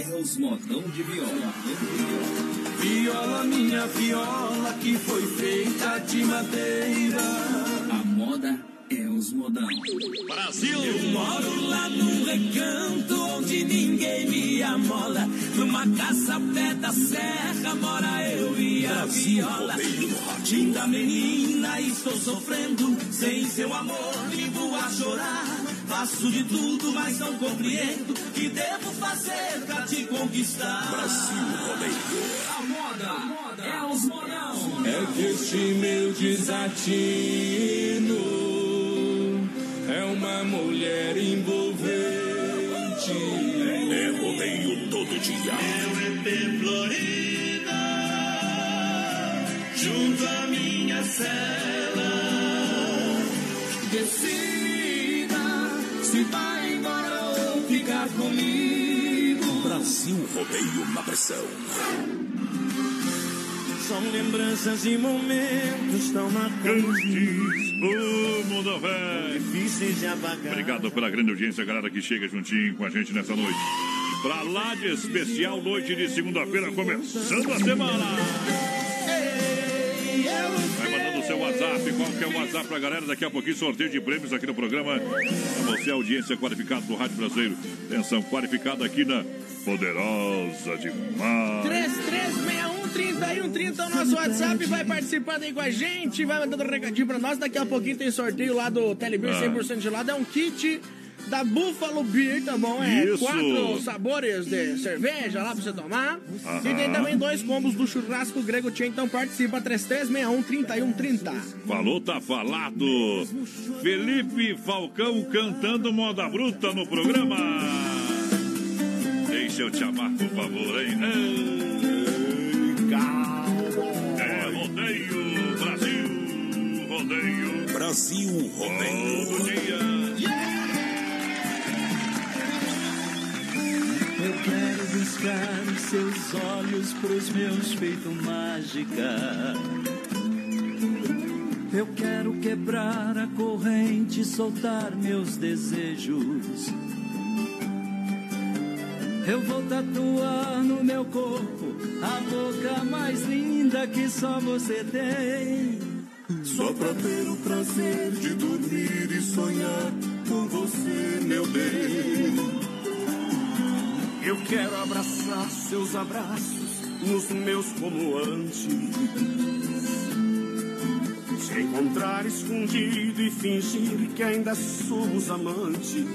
é os modão de viola. Viola, minha viola, que foi feita de madeira. A moda é os modão. Brasil! Eu moro lá num recanto onde ninguém me amola. Numa casa pé da serra mora eu e a viola. Linda menina, estou sofrendo. Sem seu amor, vivo a chorar. Faço de tudo, mas não compreendo. Que devo fazer pra te conquistar? Brasil Rodeio. A moda, a moda é os modão. É que este meu desatino é uma mulher envolvente. É rodeio todo dia. Meu EP Florida, junto à minha cela. Decida se vai embora ou ficar comigo. Brasil Rodeio na pressão. São lembranças e momentos tão marcantes. O mundo velho. Difíceis de apagar. Obrigado pela grande audiência, galera que chega juntinho com a gente nessa noite. Pra lá de especial, noite de segunda-feira, começando a semana. O seu WhatsApp, qual que é o WhatsApp pra galera? Daqui a pouquinho sorteio de prêmios aqui no programa. Pra você, audiência qualificada do Rádio Brasileiro. Atenção, qualificada aqui na Poderosa Demais. 3361-3130 é o nosso WhatsApp. Vai participando aí com a gente, vai mandando um recadinho pra nós. Daqui a pouquinho tem sorteio lá do Telebir Ah. 100% gelado. É um kit da Buffalo Beer, tá bom? É Isso. quatro sabores de cerveja lá pra você tomar. Aham. E tem também dois combos do churrasco grego Tchê. Então participa, 3361-3130. Falou, tá falado. Felipe Falcão cantando moda bruta no programa. deixa eu te amar, por favor, hein? É rodeio, Brasil, rodeio. Brasil Rodeio. Todo dia. Eu quero buscar os seus olhos pros meus feito mágica. Eu quero quebrar a corrente, soltar meus desejos. Eu vou tatuar no meu corpo a boca mais linda que só você tem. Só pra ter o prazer de dormir e sonhar com você, meu bem. Eu quero abraçar seus abraços nos meus como antes. Te encontrar escondido e fingir que ainda somos amantes.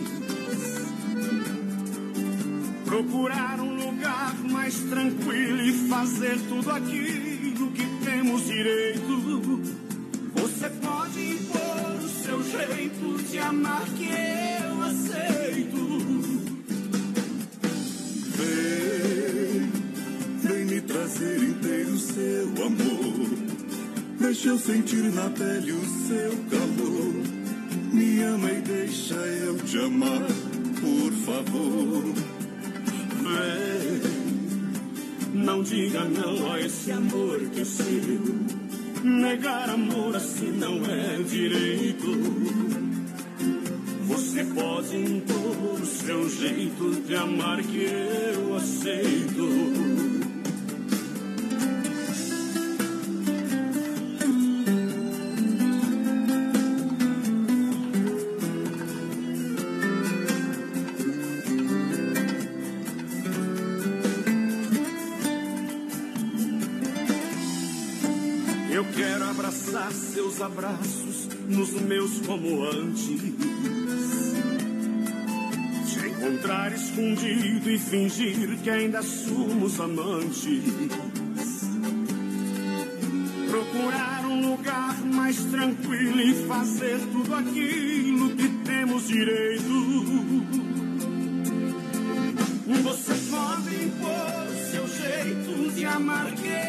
Procurar um lugar mais tranquilo e fazer tudo aquilo que temos direito. Você pode impor o seu jeito de amar que eu aceito. Trazer inteiro seu amor. Deixa eu sentir na pele o seu calor. Me ama e deixa eu te amar, por favor. Vem, não diga não a esse amor que é seu. Negar amor assim não é direito. Você pode impor o seu jeito de amar que eu aceito. Abraços nos meus como antes. Te encontrar escondido e fingir que ainda somos amantes. Procurar um lugar mais tranquilo e fazer tudo aquilo que temos direito. Você pode impor seu jeito de amar que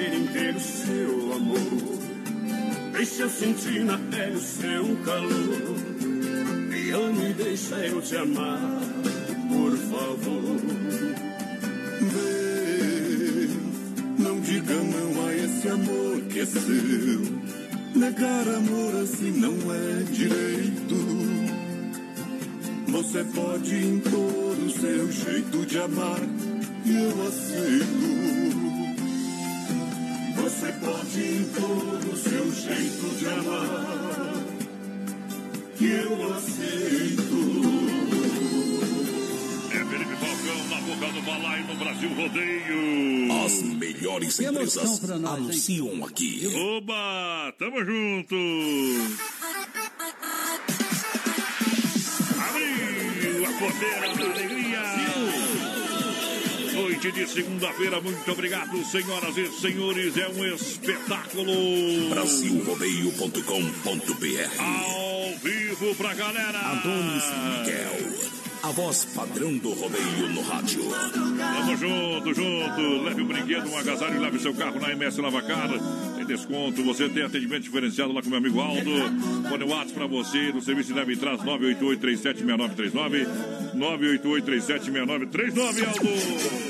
Trazer inteiro seu amor. Deixa eu sentir na pele o seu calor. Me ama e deixa eu te amar, por favor. Vem, não diga não a esse amor que é seu. Negar amor assim não é direito. Você pode impor o seu jeito de amar e eu aceito. Jeito de amar que eu aceito. É Felipe Falcão na boca do balaio no Brasil Rodeio. As melhores empresas anunciam aqui. Oba, tamo junto. Noite de segunda-feira, muito obrigado, senhoras e senhores. É um espetáculo. Brasilrodeio.com.br Ao vivo pra galera. Adonis Miguel, a voz padrão do rodeio no rádio. Tamo junto, junto. Leve um brinquedo, um agasalho e leve seu carro na MS Lavacar. Tem desconto, você tem atendimento diferenciado lá com meu amigo Aldo. Põe o WhatsApp pra você no serviço de Traz 988-376939. 988-376939, Aldo.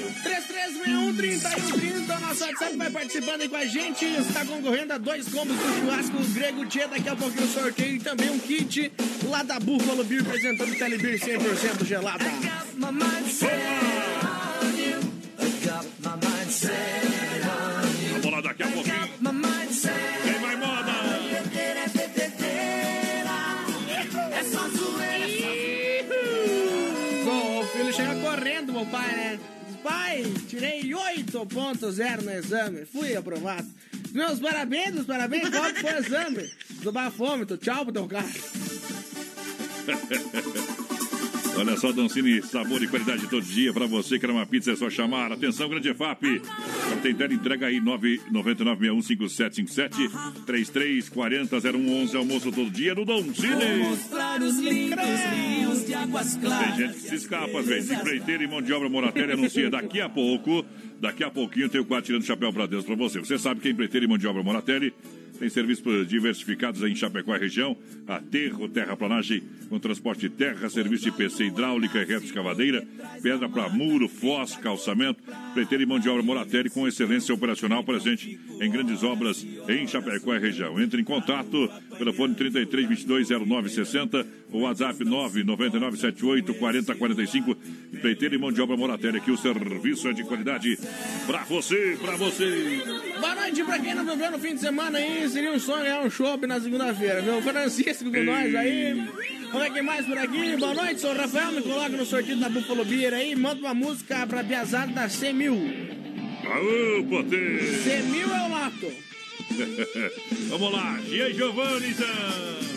31 31 30, nosso WhatsApp vai participando aí com a gente. Está concorrendo a dois combos do churrasco grego Tchê. Daqui a pouquinho o sorteio e também um kit lá da Buffalo Beer, apresentando Telebir 100% gelada. Vamos lá daqui a pouquinho. Tem mais moda. É só o filho chega correndo, meu pai, né? Pai, tirei 8.0 no exame, fui aprovado. Meus parabéns, meus parabéns, qual foi o exame? Do bafômetro, tchau pro teu carro. (laughs) Olha só, Dancini, sabor e qualidade todo dia. Para você que era uma pizza, é só chamar. Atenção, grande EFAP. Para tentar entrega aí, 999615757 33400111. Almoço todo dia no Dancini. Mostrar os lindos Tem gente que se escapa, vezes. Empreiteiro e mão de obra Moratelli anuncia daqui a pouco. Daqui a pouquinho tem o quadro tirando chapéu para Deus para você. Você sabe que a empreiteiro e mão de obra Moratelli tem serviços diversificados em Chapecó e região, aterro, terraplanagem, com transporte de terra, serviço de PC hidráulica e reto escavadeira, pedra para muro, foz, calçamento, preteiro e mão de obra Moratelli com excelência operacional presente em grandes obras em Chapecó e região. Entre em contato pelo fone 33 22 0960 ou WhatsApp 999 78 40 45. Preteiro e mão de obra Moratelli aqui o serviço é de qualidade para você, para você. Boa noite pra quem não bebeu no fim de semana aí. Seria um sonho ganhar um shopping na segunda-feira, viu? Francisco com nós aí. Vamos ver quem mais por aqui. Boa noite, sou o Rafael. Me coloca no sorteio da Buffalo Beer aí. Manda uma música pra Piazada da C1000. Aô, potê! C1000 é o lato. (laughs) Vamos lá, Gia Giovanni, então.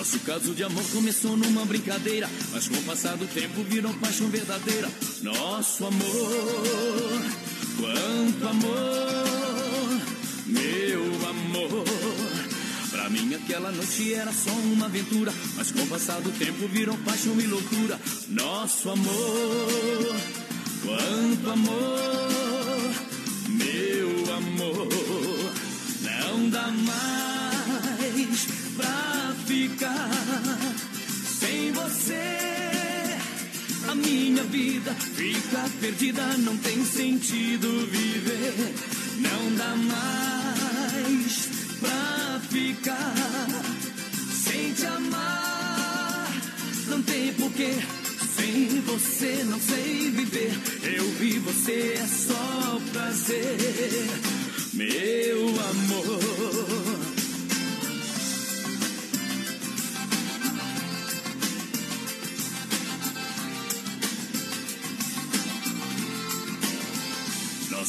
Nosso caso de amor começou numa brincadeira, mas com o passar do tempo virou paixão verdadeira. Nosso amor, quanto amor, meu amor. Pra mim aquela noite era só uma aventura, mas com o passar do tempo virou paixão e loucura. Nosso amor, quanto amor, meu amor. Não dá mais pra ficar sem você. A minha vida fica perdida, não tem sentido viver. Não dá mais pra ficar sem te amar. Não tem porquê. Sem você não sei viver. Eu vi você é só prazer, meu amor.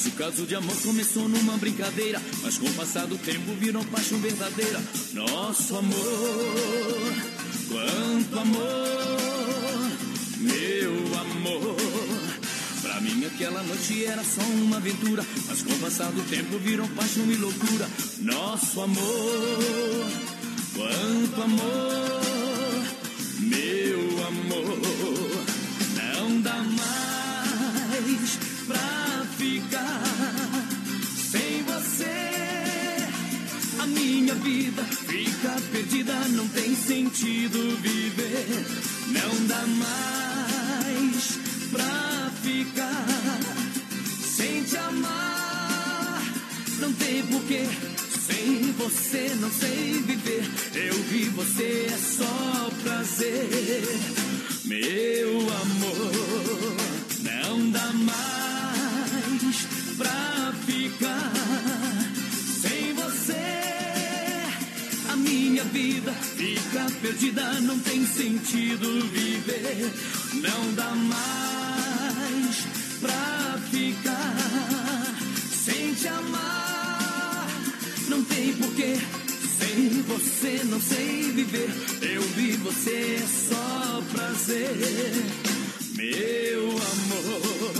Nosso caso de amor começou numa brincadeira, mas com o passar do tempo virou paixão verdadeira. Nosso amor, quanto amor, meu amor. Pra mim aquela noite era só uma aventura, mas com o passar do tempo virou paixão e loucura. Nosso amor, quanto amor, meu amor. Não dá mais pra sem você. A minha vida fica perdida, não tem sentido viver. Não dá mais pra ficar sem te amar. Não tem porquê. Sem você não sei viver. Eu vi você é só prazer, meu amor. Não dá mais pra ficar sem você. A minha vida fica perdida, não tem sentido viver. Não dá mais pra ficar sem te amar. Não tem porquê. Sem você não sei viver. Eu vi você é só prazer, meu amor.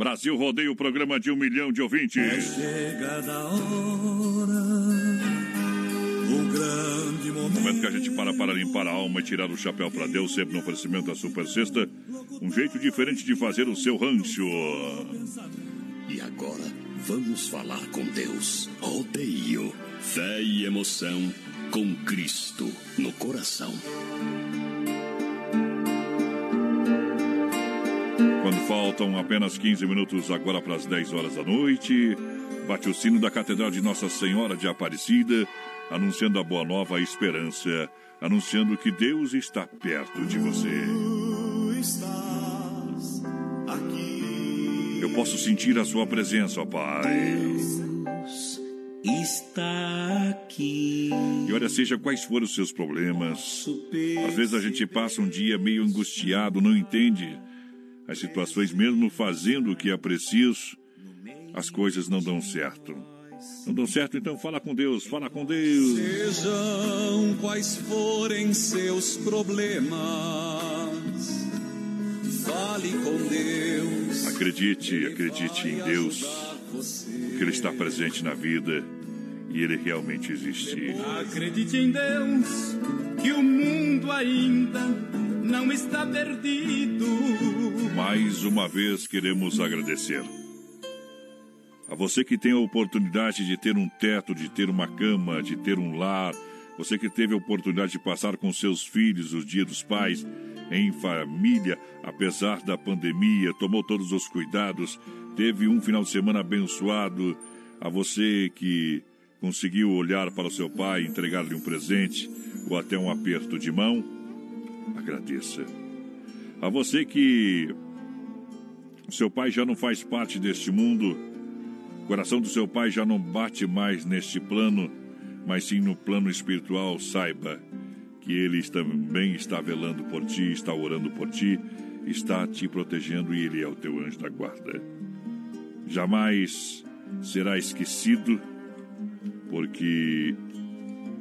Brasil rodeia o programa de um milhão de ouvintes. Chegada a hora, o grande momento. Momento que a gente para para limpar a alma e tirar o chapéu para Deus, sempre no oferecimento da Super Sexta. Um jeito diferente de fazer o seu rancho. E agora, vamos falar com Deus. Rodeio, fé e emoção com Cristo no coração. quando faltam apenas 15 minutos agora para as 10 horas da noite. Bate o sino da Catedral de Nossa Senhora de Aparecida, anunciando a boa nova a esperança, anunciando que Deus está perto de você. Eu posso sentir a sua presença, ó Pai. Deus está aqui. E olha, seja quais forem os seus problemas, às vezes a gente passa um dia meio angustiado, não entende as situações, mesmo fazendo o que é preciso, as coisas não dão certo. Não dão certo, então fala com Deus, fala com Deus. Sejam quais forem seus problemas, fale com Deus. Acredite, acredite em Deus, que Ele está presente na vida e Ele realmente existe. Acredite em Deus, que o mundo ainda não está perdido. Mais uma vez queremos agradecer. A você que tem a oportunidade de ter um teto, de ter uma cama, de ter um lar, você que teve a oportunidade de passar com seus filhos os dias dos pais em família, apesar da pandemia, tomou todos os cuidados, teve um final de semana abençoado. A você que conseguiu olhar para o seu pai, entregar-lhe um presente ou até um aperto de mão, agradeça. A você que seu pai já não faz parte deste mundo, o coração do seu pai já não bate mais neste plano, mas sim no plano espiritual, saiba que ele também está velando por ti, está orando por ti, está te protegendo e ele é o teu anjo da guarda. Jamais será esquecido, porque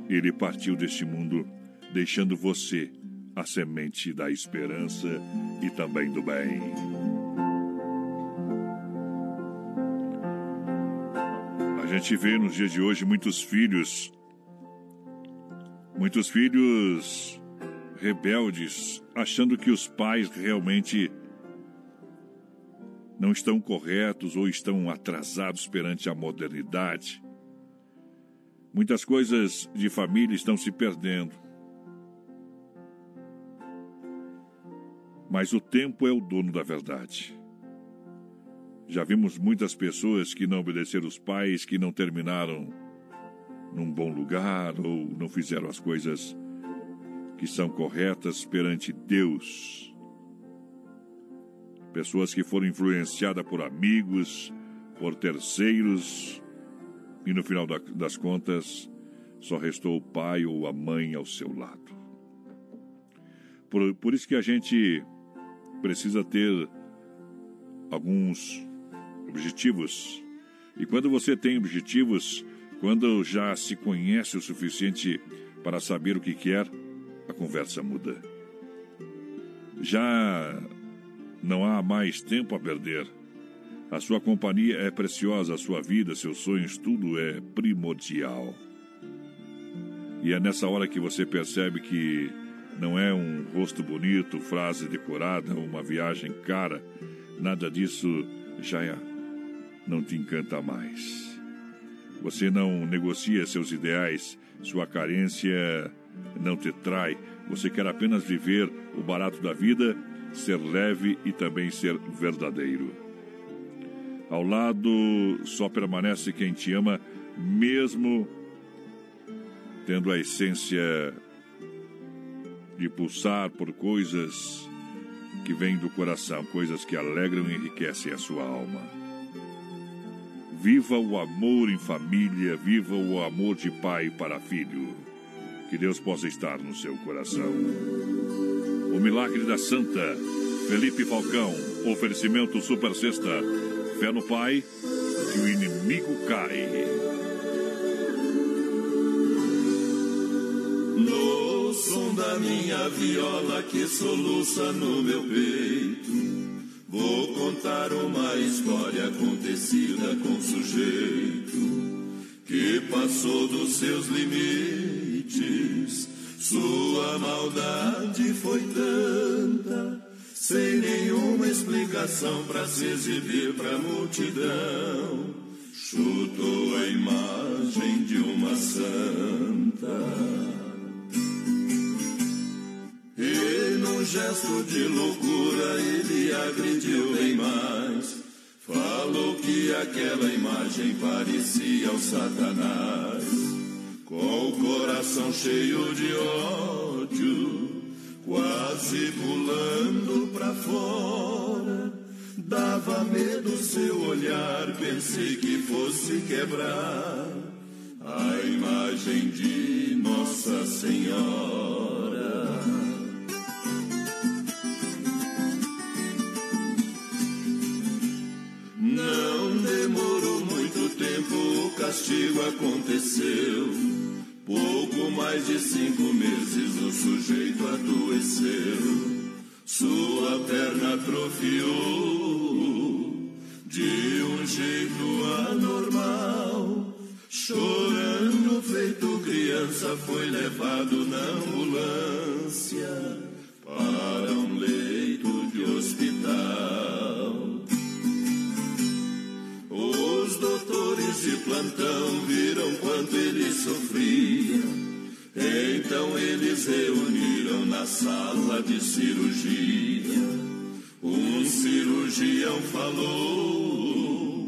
ele partiu deste mundo deixando você a semente da esperança e também do bem. A gente vê nos dias de hoje muitos filhos, muitos filhos rebeldes, achando que os pais realmente não estão corretos ou estão atrasados perante a modernidade. Muitas coisas de família estão se perdendo. Mas o tempo é o dono da verdade. Já vimos muitas pessoas que não obedeceram os pais, que não terminaram num bom lugar ou não fizeram as coisas que são corretas perante Deus. Pessoas que foram influenciadas por amigos, por terceiros, e no final das contas só restou o pai ou a mãe ao seu lado. Por, por isso que a gente precisa ter alguns objetivos. E quando você tem objetivos, quando já se conhece o suficiente para saber o que quer, a conversa muda. Já não há mais tempo a perder. A sua companhia é preciosa, a sua vida, seus sonhos, tudo é primordial. E é nessa hora que você percebe que não é um rosto bonito, frase decorada, uma viagem cara. Nada disso já é, não te encanta mais. Você não negocia seus ideais, sua carência não te trai. Você quer apenas viver o barato da vida, ser leve e também ser verdadeiro. Ao lado só permanece quem te ama, mesmo tendo a essência de pulsar por coisas que vêm do coração, coisas que alegram e enriquecem a sua alma. Viva o amor em família, viva o amor de pai para filho. Que Deus possa estar no seu coração. O milagre da Santa, Felipe Falcão, oferecimento Super Sexta, fé no Pai, que o inimigo cai. No som da minha viola que soluça no meu peito, vou contar uma história acontecida com um sujeito que passou dos seus limites. Sua maldade foi tanta, sem nenhuma explicação para se exibir para a multidão. Chutou a imagem de uma santa. E num gesto de loucura ele agrediu bem mais. Falou que aquela imagem parecia o Satanás, com o coração cheio de ódio, quase pulando pra fora. Dava medo seu olhar, pensei que fosse quebrar a imagem de Nossa Senhora. O castigo aconteceu. Pouco mais de cinco meses o sujeito adoeceu. Sua perna atrofiou de um jeito anormal. Chorando, feito criança, foi levado na ambulância para um leito de hospital. Plantão viram quanto ele sofria. Então eles reuniram na sala de cirurgia. Um cirurgião falou: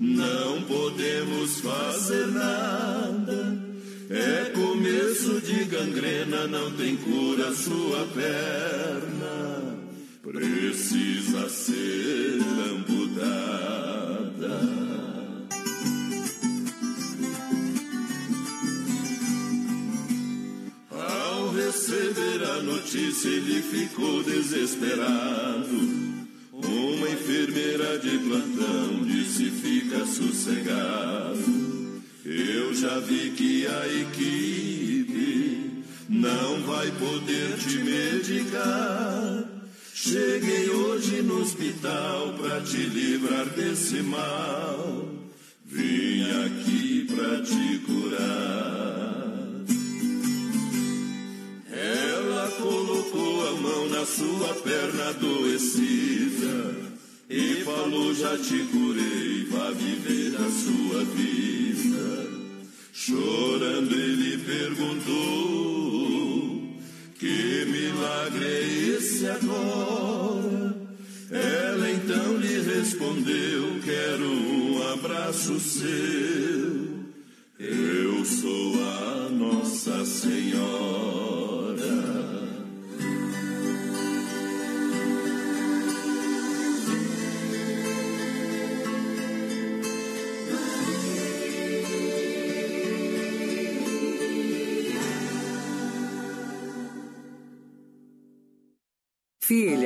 Não podemos fazer nada. É começo de gangrena, não tem cura sua perna. Precisa ser amputada. Notícia, ele ficou desesperado. Uma enfermeira de plantão disse: Fica sossegado. Eu já vi que a equipe não vai poder te medicar. Cheguei hoje no hospital pra te livrar desse mal. Vim aqui pra te curar. Mão na sua perna adoecida e falou: Já te curei, vá viver a sua vida. Chorando, ele perguntou: Que milagre é esse agora? Ela então lhe respondeu: Quero um abraço seu. Eu sou a Nossa Senhora.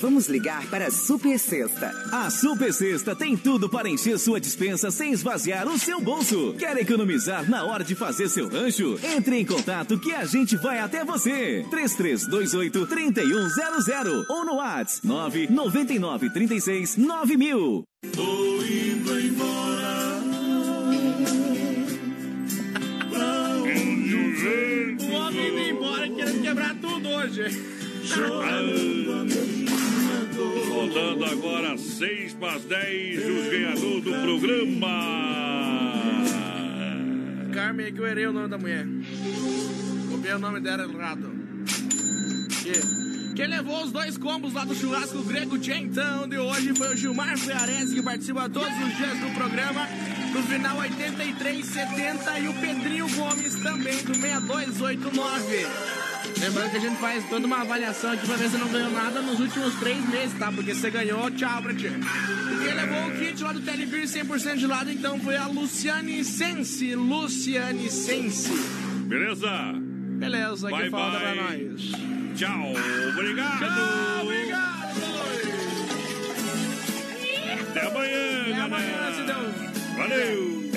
Vamos ligar para a Super Sexta. A Super Sexta tem tudo para encher sua dispensa sem esvaziar o seu bolso. Quer economizar na hora de fazer seu rancho? Entre em contato que a gente vai até você. 3328 3100 ou no WhatsApp 999 36 9000. Tô indo embora. O homem indo embora querendo quebrar tudo hoje. Voltando agora, 6 para as 10, os ganhadores do programa. Carmen, é que eu errei o nome da mulher. Copiei o nome dela errado. Que- levou os dois combos lá do churrasco grego Gentão de hoje foi o Gilmar Frearese, que participa todos os dias do programa. No final 8370 e o Pedrinho Gomes também do 6289. Lembrando que a gente faz toda uma avaliação aqui pra ver se não ganhou nada nos últimos três meses, tá? Porque você ganhou, tchau pra ti. E quem levou o kit lá do Telebir 100% de lado, então, foi a Luciane Sense. Luciane Sense. Beleza? Beleza, Bye, que falta pra bye. nós. Tchau, obrigado. Tchau, obrigado. Até amanhã, Até amanhã, se Deus. Valeu.